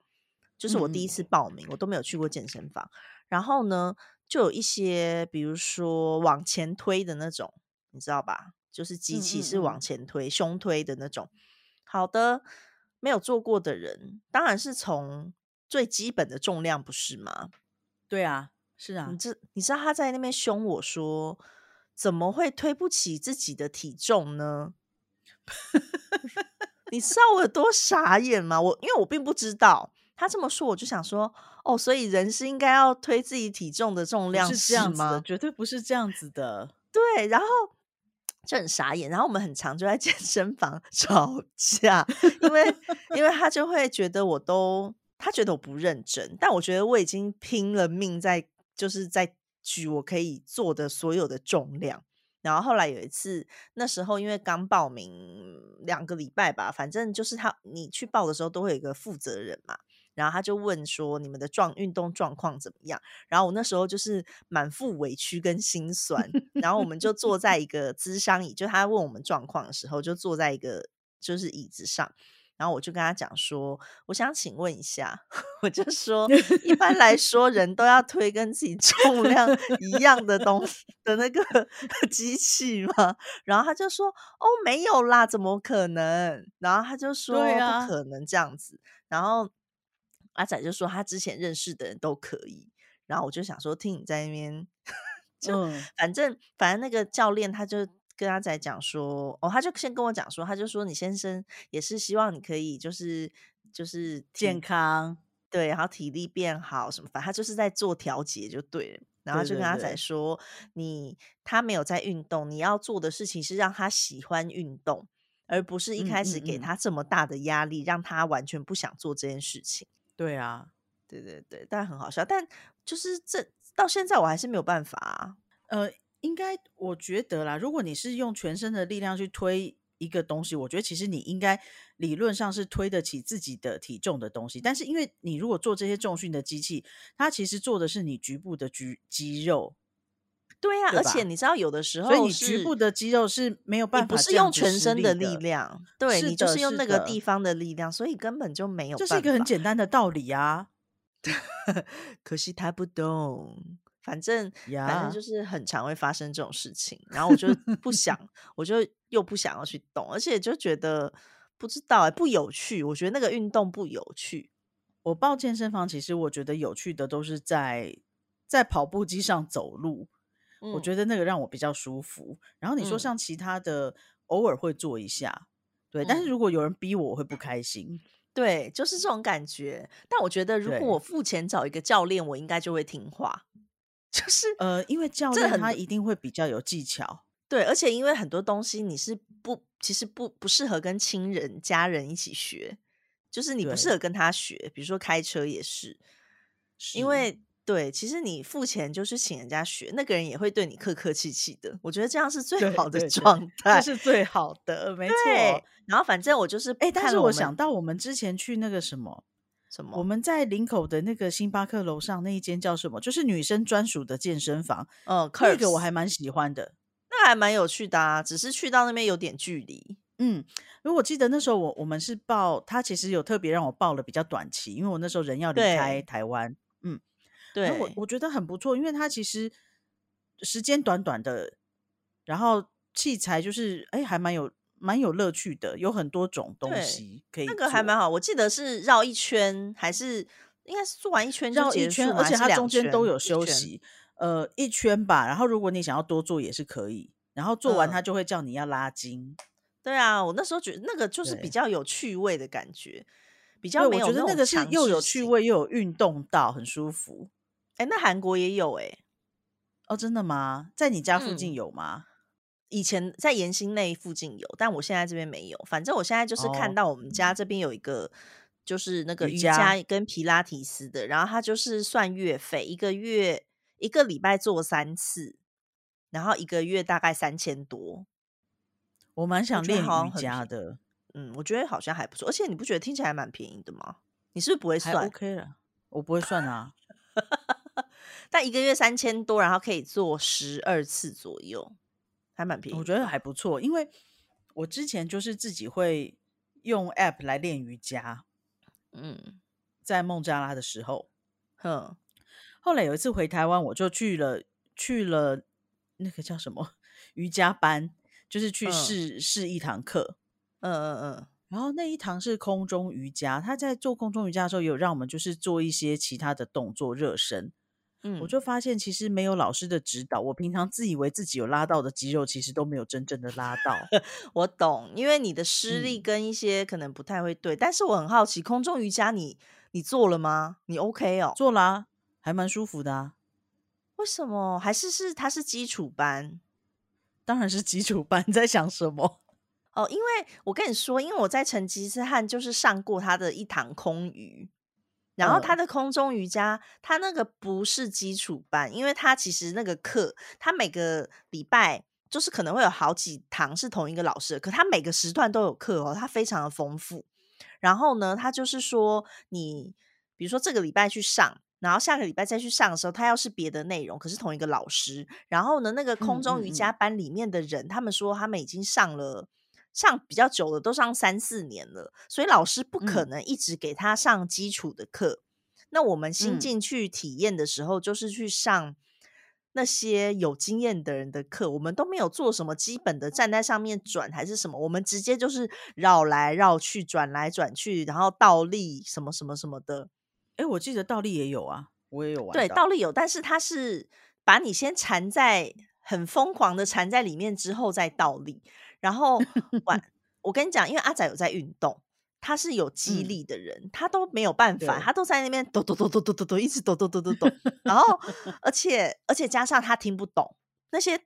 就是我第一次报名，我都没有去过健身房。然后呢，就有一些比如说往前推的那种，你知道吧？就是机器是往前推、胸推的那种。好的，没有做过的人，当然是从最基本的重量，不是吗？对啊。是啊，你知你知道他在那边凶我说，怎么会推不起自己的体重呢？你知道我有多傻眼吗？我因为我并不知道他这么说，我就想说，哦，所以人是应该要推自己体重的重量是这样吗？绝对不是这样子的。对，然后就很傻眼，然后我们很常就在健身房 吵架，因为因为他就会觉得我都他觉得我不认真，但我觉得我已经拼了命在。就是在举我可以做的所有的重量，然后后来有一次，那时候因为刚报名两个礼拜吧，反正就是他你去报的时候都会有一个负责人嘛，然后他就问说你们的状运动状况怎么样？然后我那时候就是满腹委屈跟心酸，然后我们就坐在一个咨商椅，就他问我们状况的时候，就坐在一个就是椅子上。然后我就跟他讲说，我想请问一下，我就说，一般来说，人都要推跟自己重量一样的东西的那个 机器吗？然后他就说，哦，没有啦，怎么可能？然后他就说，不可能这样子。然后阿仔就说，他之前认识的人都可以。然后我就想说，听你在那边，就反正反正那个教练他就。跟他仔讲说，哦，他就先跟我讲说，他就说你先生也是希望你可以就是就是健康，对，然后体力变好什么，反正他就是在做调节就对了。然后就跟他仔说，你他没有在运动，你要做的事情是让他喜欢运动，而不是一开始给他这么大的压力，让他完全不想做这件事情。对啊，对对对，但很好笑，但就是这到现在我还是没有办法，呃。应该我觉得啦，如果你是用全身的力量去推一个东西，我觉得其实你应该理论上是推得起自己的体重的东西。但是因为你如果做这些重训的机器，它其实做的是你局部的肌肌肉。对呀，而且你知道有的时候，所以你局部的肌肉是没有办法，不是用全身的力量，对你就是用那个地方的力量，所以根本就没有。这是一个很简单的道理啊，可惜他不懂。反正反正就是很常会发生这种事情，然后我就不想，我就又不想要去动，而且就觉得不知道哎，不有趣。我觉得那个运动不有趣。我报健身房，其实我觉得有趣的都是在在跑步机上走路，我觉得那个让我比较舒服。然后你说像其他的，偶尔会做一下，对。但是如果有人逼我，我会不开心。对，就是这种感觉。但我觉得如果我付钱找一个教练，我应该就会听话。就是呃，因为教练他一定会比较有技巧，对，而且因为很多东西你是不，其实不不适合跟亲人、家人一起学，就是你不适合跟他学，比如说开车也是，因为对，其实你付钱就是请人家学，那个人也会对你客客气气的，我觉得这样是最好的状态，这是最好的，没错。然后反正我就是，哎，但是我想到我们之前去那个什么。什么？我们在林口的那个星巴克楼上那一间叫什么？就是女生专属的健身房。嗯，那个我还蛮喜欢的，那还蛮有趣的啊。只是去到那边有点距离。嗯，如果记得那时候我我们是报，他其实有特别让我报了比较短期，因为我那时候人要离开台湾。嗯，对，我我觉得很不错，因为他其实时间短短的，然后器材就是哎还蛮有。蛮有乐趣的，有很多种东西可以。那个还蛮好，我记得是绕一圈，还是应该是做完一圈绕一圈，而且它中间都有休息。呃，一圈吧。然后如果你想要多做也是可以。然后做完它就会叫你要拉筋。对啊，我那时候觉得那个就是比较有趣味的感觉，比较没有觉得那个是又有趣味又有运动到，很舒服。哎，那韩国也有哎？哦，真的吗？在你家附近有吗？以前在延兴内附近有，但我现在这边没有。反正我现在就是看到我们家这边有一个，就是那个瑜伽跟皮拉提斯的，然后它就是算月费，一个月一个礼拜做三次，然后一个月大概三千多。我蛮想练瑜伽的，嗯，我觉得好像还不错，而且你不觉得听起来蛮便宜的吗？你是不是不会算？OK 了，我不会算啊。但一个月三千多，然后可以做十二次左右。还蛮便宜，我觉得。还不错，因为我之前就是自己会用 App 来练瑜伽，嗯，在孟加拉的时候，哼，后来有一次回台湾，我就去了去了那个叫什么瑜伽班，就是去试试一堂课，嗯嗯嗯，然后那一堂是空中瑜伽，他在做空中瑜伽的时候，有让我们就是做一些其他的动作热身。嗯，我就发现其实没有老师的指导，我平常自以为自己有拉到的肌肉，其实都没有真正的拉到。我懂，因为你的施力跟一些可能不太会对。但是我很好奇，空中瑜伽你你做了吗？你 OK 哦？做啦，还蛮舒服的啊。为什么？还是是它是基础班？当然是基础班。你在想什么？哦，因为我跟你说，因为我在成吉思汗就是上过他的一堂空余。然后他的空中瑜伽，他那个不是基础班，因为他其实那个课，他每个礼拜就是可能会有好几堂是同一个老师，可他每个时段都有课哦，他非常的丰富。然后呢，他就是说，你比如说这个礼拜去上，然后下个礼拜再去上的时候，他要是别的内容，可是同一个老师。然后呢，那个空中瑜伽班里面的人，他们说他们已经上了。上比较久了，都上三四年了，所以老师不可能一直给他上基础的课。那我们新进去体验的时候，就是去上那些有经验的人的课。我们都没有做什么基本的站在上面转还是什么，我们直接就是绕来绕去，转来转去，然后倒立什么什么什么的。哎，我记得倒立也有啊，我也有玩。对，倒立有，但是他是把你先缠在很疯狂的缠在里面之后再倒立。然后 晚，我跟你讲，因为阿仔有在运动，他是有肌力的人，他都没有办法，他都在那边抖抖抖抖抖抖抖，一直抖抖抖抖抖。然后，而且而且加上他听不懂那些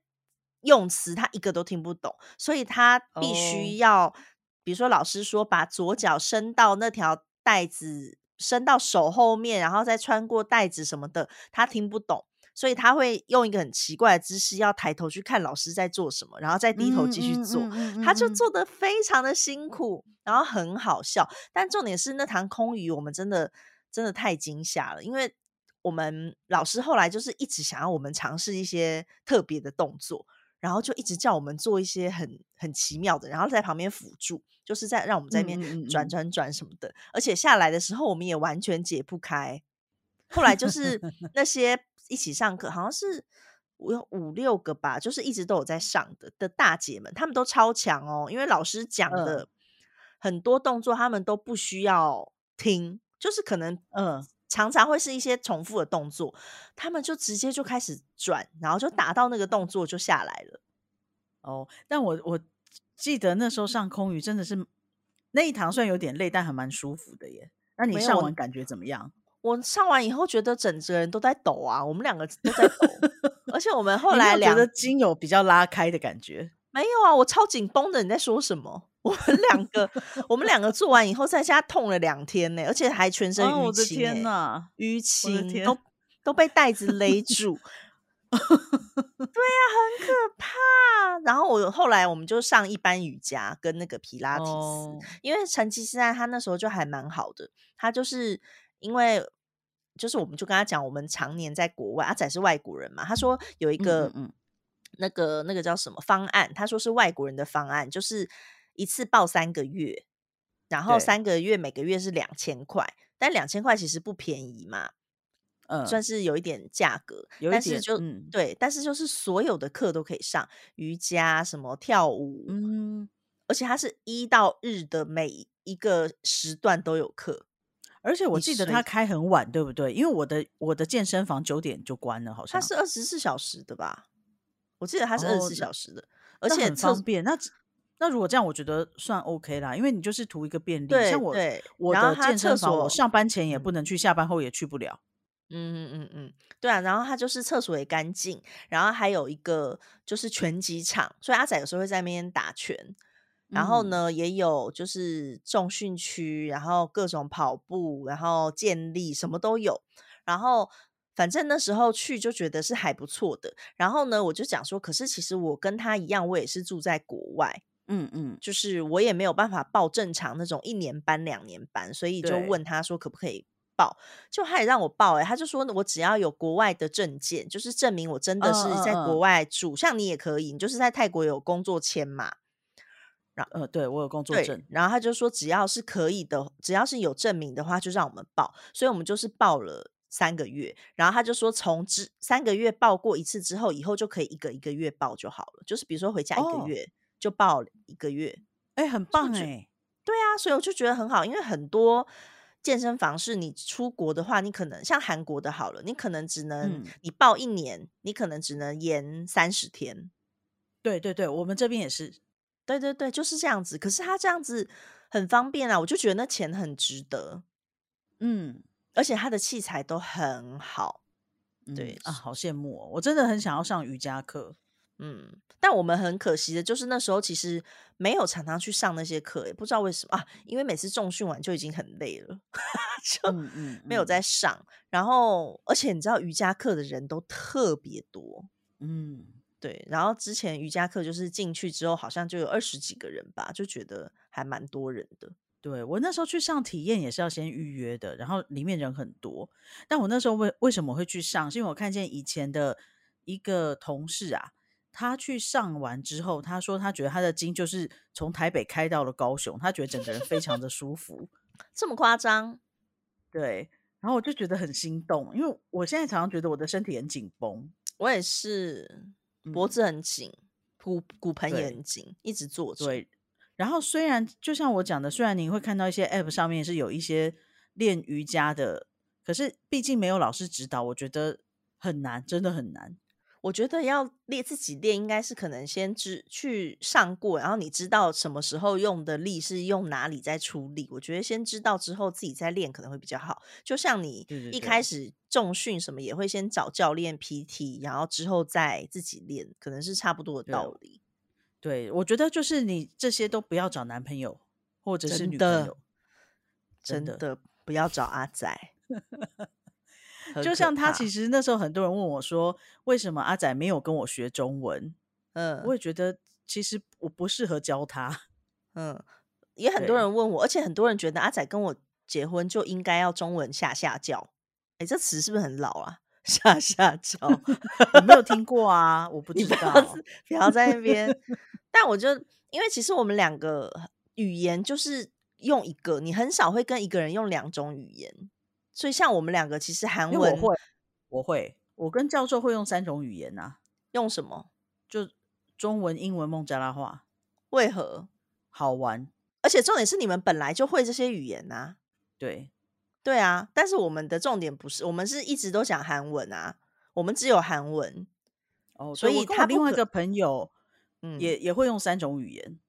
用词，他一个都听不懂，所以他必须要，比如说老师说把左脚伸到那条带子，伸到手后面，然后再穿过带子什么的，他听不懂。所以他会用一个很奇怪的姿势，要抬头去看老师在做什么，然后再低头继续做，他就做的非常的辛苦，然后很好笑。但重点是那堂空余，我们真的真的太惊吓了，因为我们老师后来就是一直想要我们尝试一些特别的动作。然后就一直叫我们做一些很很奇妙的，然后在旁边辅助，就是在让我们在那边转转转什么的。而且下来的时候，我们也完全解不开。后来就是 那些一起上课，好像是有五六个吧，就是一直都有在上的的大姐们，她们都超强哦，因为老师讲的很多动作，他们都不需要听，就是可能嗯。常常会是一些重复的动作，他们就直接就开始转，然后就达到那个动作就下来了。哦，但我我记得那时候上空余真的是那一堂，虽然有点累，但还蛮舒服的耶。那你上完感觉怎么样？我上完以后觉得整个人都在抖啊，我们两个 都在抖，而且我们后来觉得筋有比较拉开的感觉。没有啊，我超紧绷的。你在说什么？我们两个，我们两个做完以后在家痛了两天呢，而且还全身淤青。天哪，淤青都都被袋子勒住。对呀，很可怕。然后我后来我们就上一般瑜伽跟那个皮拉提斯，因为陈其现在他那时候就还蛮好的。他就是因为就是我们就跟他讲，我们常年在国外，阿仔是外国人嘛，他说有一个嗯。那个那个叫什么方案？他说是外国人的方案，就是一次报三个月，然后三个月每个月是两千块，但两千块其实不便宜嘛，嗯，算是有一点价格，但是就对，但是就是所有的课都可以上，瑜伽什么跳舞，嗯，而且它是一到日的每一个时段都有课，而且我记得他开很晚，对不对？因为我的我的健身房九点就关了，好像它是二十四小时的吧。我记得它是二十四小时的，而且很方便。那那如果这样，我觉得算 OK 啦，因为你就是图一个便利。像我，我的健身房，我上班前也不能去，下班后也去不了。嗯嗯嗯嗯，对啊。然后它就是厕所也干净，然后还有一个就是拳击场，所以阿仔有时候会在那边打拳。然后呢，也有就是重训区，然后各种跑步，然后健力什么都有。然后。反正那时候去就觉得是还不错的，然后呢，我就讲说，可是其实我跟他一样，我也是住在国外，嗯嗯，就是我也没有办法报正常那种一年班、两年班，所以就问他说可不可以报，就他也让我报，哎，他就说我只要有国外的证件，就是证明我真的是在国外住，像你也可以，你就是在泰国有工作签嘛，然呃，对我有工作证，然后他就说只要是可以的，只要是有证明的话，就让我们报，所以我们就是报了。三个月，然后他就说，从之三个月报过一次之后，以后就可以一个一个月报就好了。就是比如说回家一个月就报一个月，哎，很棒哎。对啊，所以我就觉得很好，因为很多健身房是你出国的话，你可能像韩国的好了，你可能只能你报一年，你可能只能延三十天。对对对，我们这边也是。对对对，就是这样子。可是他这样子很方便啊，我就觉得那钱很值得。嗯。而且他的器材都很好，对啊，好羡慕哦！我真的很想要上瑜伽课，嗯，但我们很可惜的就是那时候其实没有常常去上那些课，也不知道为什么啊，因为每次重训完就已经很累了，就没有再上。然后，而且你知道瑜伽课的人都特别多，嗯，对。然后之前瑜伽课就是进去之后，好像就有二十几个人吧，就觉得还蛮多人的。对我那时候去上体验也是要先预约的，然后里面人很多。但我那时候为为什么会去上？是因为我看见以前的一个同事啊，他去上完之后，他说他觉得他的筋就是从台北开到了高雄，他觉得整个人非常的舒服。这么夸张？对。然后我就觉得很心动，因为我现在常常觉得我的身体很紧绷，我也是脖子很紧，骨骨盆也很紧，一直坐着。对。然后虽然就像我讲的，虽然你会看到一些 App 上面是有一些练瑜伽的，可是毕竟没有老师指导，我觉得很难，真的很难。我觉得要练自己练，应该是可能先知去上过，然后你知道什么时候用的力是用哪里在出力。我觉得先知道之后自己再练可能会比较好。就像你一开始重训什么也会先找教练 PT，然后之后再自己练，可能是差不多的道理。对，我觉得就是你这些都不要找男朋友或者是女朋友，真的不要找阿仔，就像他其实那时候很多人问我说，为什么阿仔没有跟我学中文？嗯，我也觉得其实我不适合教他。嗯，也很多人问我，而且很多人觉得阿仔跟我结婚就应该要中文下下教。哎，这词是不是很老啊？下下教，我没有听过啊，我不知道。不要在那边。但我就因为其实我们两个语言就是用一个，你很少会跟一个人用两种语言。所以像我们两个，其实韩文我会，我会，我跟教授会用三种语言呐。用什么？就中文、英文、孟加拉话。为何？好玩。而且重点是你们本来就会这些语言呐。对。对啊，但是我们的重点不是，我们是一直都讲韩文啊，我们只有韩文哦，所以他另外一个朋友，嗯，也也会用三种语言。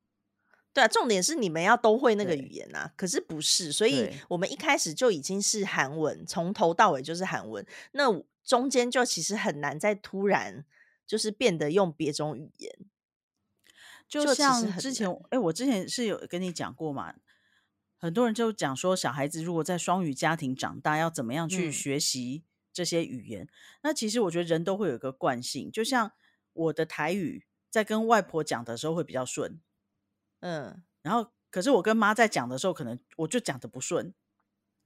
对啊，重点是你们要都会那个语言啊，可是不是，所以我们一开始就已经是韩文，从头到尾就是韩文，那中间就其实很难再突然就是变得用别种语言，就像之前，哎，我之前是有跟你讲过嘛。很多人就讲说，小孩子如果在双语家庭长大，要怎么样去学习这些语言？那其实我觉得人都会有一个惯性，就像我的台语在跟外婆讲的时候会比较顺，嗯，然后可是我跟妈在讲的时候，可能我就讲的不顺，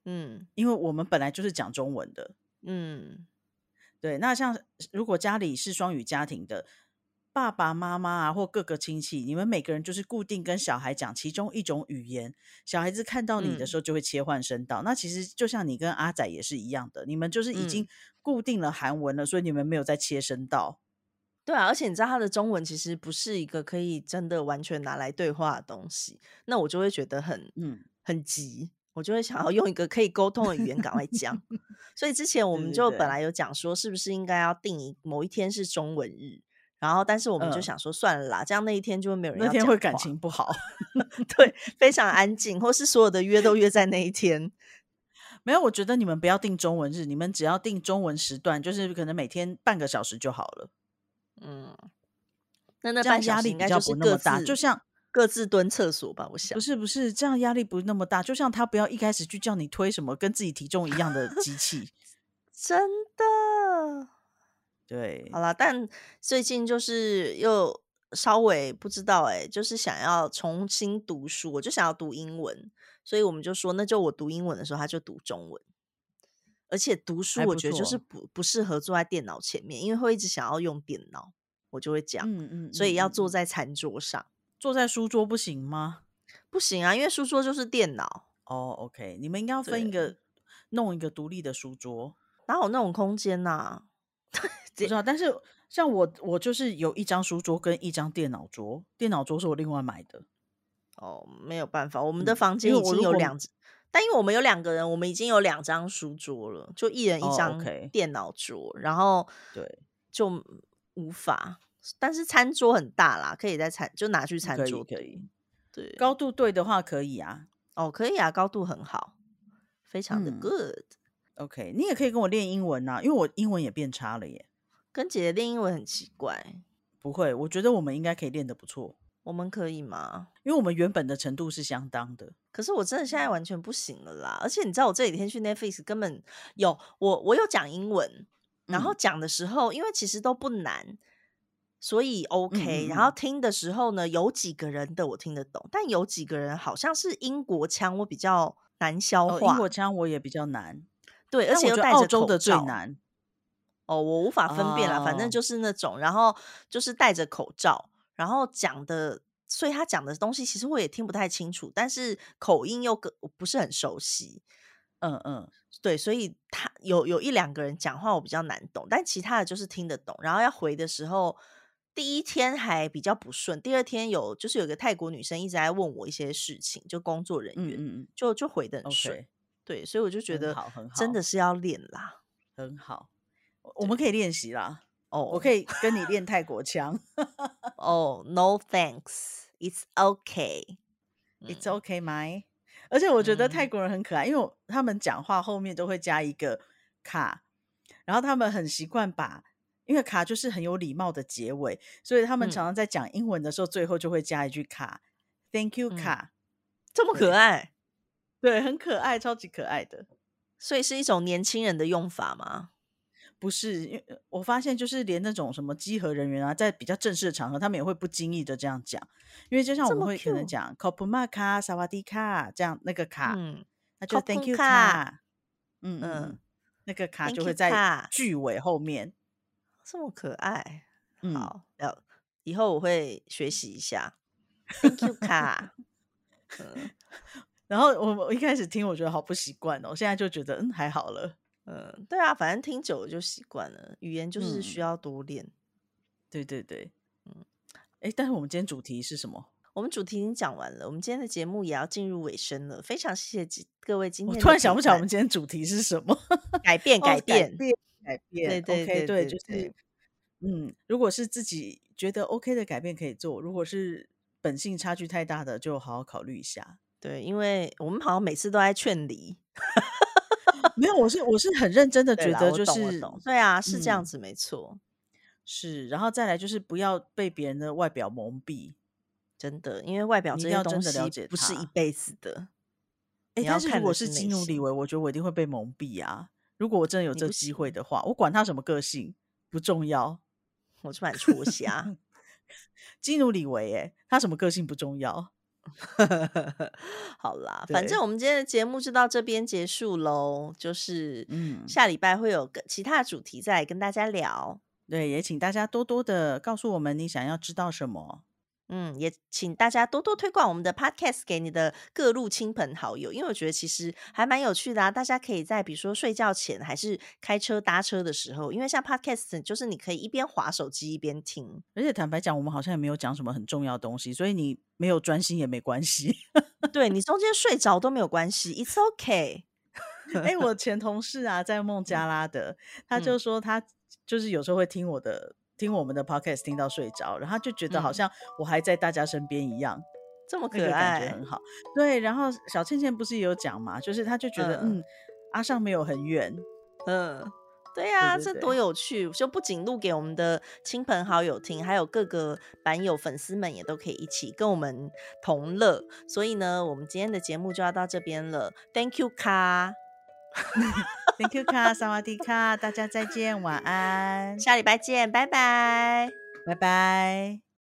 嗯，因为我们本来就是讲中文的，嗯，对。那像如果家里是双语家庭的。爸爸妈妈啊，或各个亲戚，你们每个人就是固定跟小孩讲其中一种语言，小孩子看到你的时候就会切换声道。那其实就像你跟阿仔也是一样的，你们就是已经固定了韩文了，所以你们没有再切声道。对啊，而且你知道他的中文其实不是一个可以真的完全拿来对话的东西，那我就会觉得很嗯很急，我就会想要用一个可以沟通的语言赶快讲。所以之前我们就本来有讲说，是不是应该要定一某一天是中文日。然后，但是我们就想说，算了啦，这样那一天就会没有人。那天会感情不好，对，非常安静，或是所有的约都约在那一天。没有，我觉得你们不要定中文日，你们只要定中文时段，就是可能每天半个小时就好了。嗯，那那半压力应该就不那么大，就像各自蹲厕所吧。我想不是不是，这样压力不那么大。就像他不要一开始就叫你推什么跟自己体重一样的机器，真的。对，好了，但最近就是又稍微不知道哎，就是想要重新读书，我就想要读英文，所以我们就说，那就我读英文的时候，他就读中文。而且读书，我觉得就是不不适合坐在电脑前面，因为会一直想要用电脑，我就会讲，嗯嗯，所以要坐在餐桌上，坐在书桌不行吗？不行啊，因为书桌就是电脑。哦，OK，你们应该要分一个，弄一个独立的书桌，哪有那种空间呐？不知道，但是像我，我就是有一张书桌跟一张电脑桌，电脑桌是我另外买的。哦，没有办法，我们的房间已经有两，但因为我们有两个人，我们已经有两张书桌了，就一人一张电脑桌，然后对，就无法。但是餐桌很大啦，可以在餐就拿去餐桌可以。对，高度对的话可以啊。哦，可以啊，高度很好，非常的 good。OK，你也可以跟我练英文呐，因为我英文也变差了耶。跟姐姐练英文很奇怪，不会，我觉得我们应该可以练得不错。我们可以吗？因为我们原本的程度是相当的。可是我真的现在完全不行了啦！而且你知道，我这几天去 Netflix 根本有我，我有讲英文，然后讲的时候，因为其实都不难，所以 OK。然后听的时候呢，有几个人的我听得懂，但有几个人好像是英国腔，我比较难消化。英国腔我也比较难。对，而且又戴着口罩。哦，我无法分辨了，反正就是那种，然后就是戴着口罩，然后讲的，所以他讲的东西其实我也听不太清楚，但是口音又不是很熟悉，嗯嗯，对，所以他有有一两个人讲话我比较难懂，但其他的就是听得懂，然后要回的时候，第一天还比较不顺，第二天有就是有个泰国女生一直在问我一些事情，就工作人员，嗯嗯，就就回的很顺，对，所以我就觉得真的是要练啦，很好。我们可以练习啦。哦，我可以跟你练泰国腔。哦，No thanks，It's okay，It's okay，my。而且我觉得泰国人很可爱，因为他们讲话后面都会加一个卡，然后他们很习惯把，因为卡就是很有礼貌的结尾，所以他们常常在讲英文的时候，最后就会加一句卡，Thank you，卡，这么可爱，对，很可爱，超级可爱的。所以是一种年轻人的用法吗？不是，因为我发现就是连那种什么稽核人员啊，在比较正式的场合，他们也会不经意的这样讲。因为就像我们会可能讲 “kopuma 卡萨瓦迪卡”这样那个卡，嗯那就 “thank you 卡”，嗯嗯，那个卡就会在句尾后面。这么可爱，好，要以后我会学习一下 “thank you 卡 ”。嗯，然后我我一开始听我觉得好不习惯哦，现在就觉得嗯还好了。嗯，对啊，反正听久了就习惯了。语言就是需要多练。对对对，嗯，哎，但是我们今天主题是什么？我们主题已经讲完了，我们今天的节目也要进入尾声了。非常谢谢各位今天。我突然想不起来我们今天主题是什么？改变，改变，改变。对对对对，就是嗯，如果是自己觉得 OK 的改变可以做，如果是本性差距太大的，就好好考虑一下。对，因为我们好像每次都在劝离。没有，我是我是很认真的，觉得就是对啊，是这样子，没错，是。然后再来就是不要被别人的外表蒙蔽，真的，因为外表这些东西不是一辈子的。哎，但是如果是基努里维，我觉得我一定会被蒙蔽啊。如果我真的有这机会的话，我管他什么个性不重要，我是蛮戳瞎 基努里维，哎，他什么个性不重要。好啦，反正我们今天的节目就到这边结束喽。就是，嗯，下礼拜会有个其他主题再跟大家聊。对，也请大家多多的告诉我们你想要知道什么。嗯，也请大家多多推广我们的 podcast 给你的各路亲朋好友，因为我觉得其实还蛮有趣的啊。大家可以在比如说睡觉前，还是开车搭车的时候，因为像 podcast 就是你可以一边划手机一边听。而且坦白讲，我们好像也没有讲什么很重要的东西，所以你没有专心也没关系。对你中间睡着都没有关系，It's OK。哎，我前同事啊，在孟加拉的，他就说他就是有时候会听我的。听我们的 podcast 听到睡着，然后就觉得好像我还在大家身边一样，这么可爱，感觉很好。对，然后小倩倩不是也有讲嘛，就是她就觉得嗯，阿尚没有很远，嗯，对呀，这多有趣！就不仅录给我们的亲朋好友听，还有各个版友粉丝们也都可以一起跟我们同乐。所以呢，我们今天的节目就要到这边了。Thank you，卡。Thank you，卡萨瓦迪卡，大家再见，晚安，下礼拜见，拜拜，拜拜。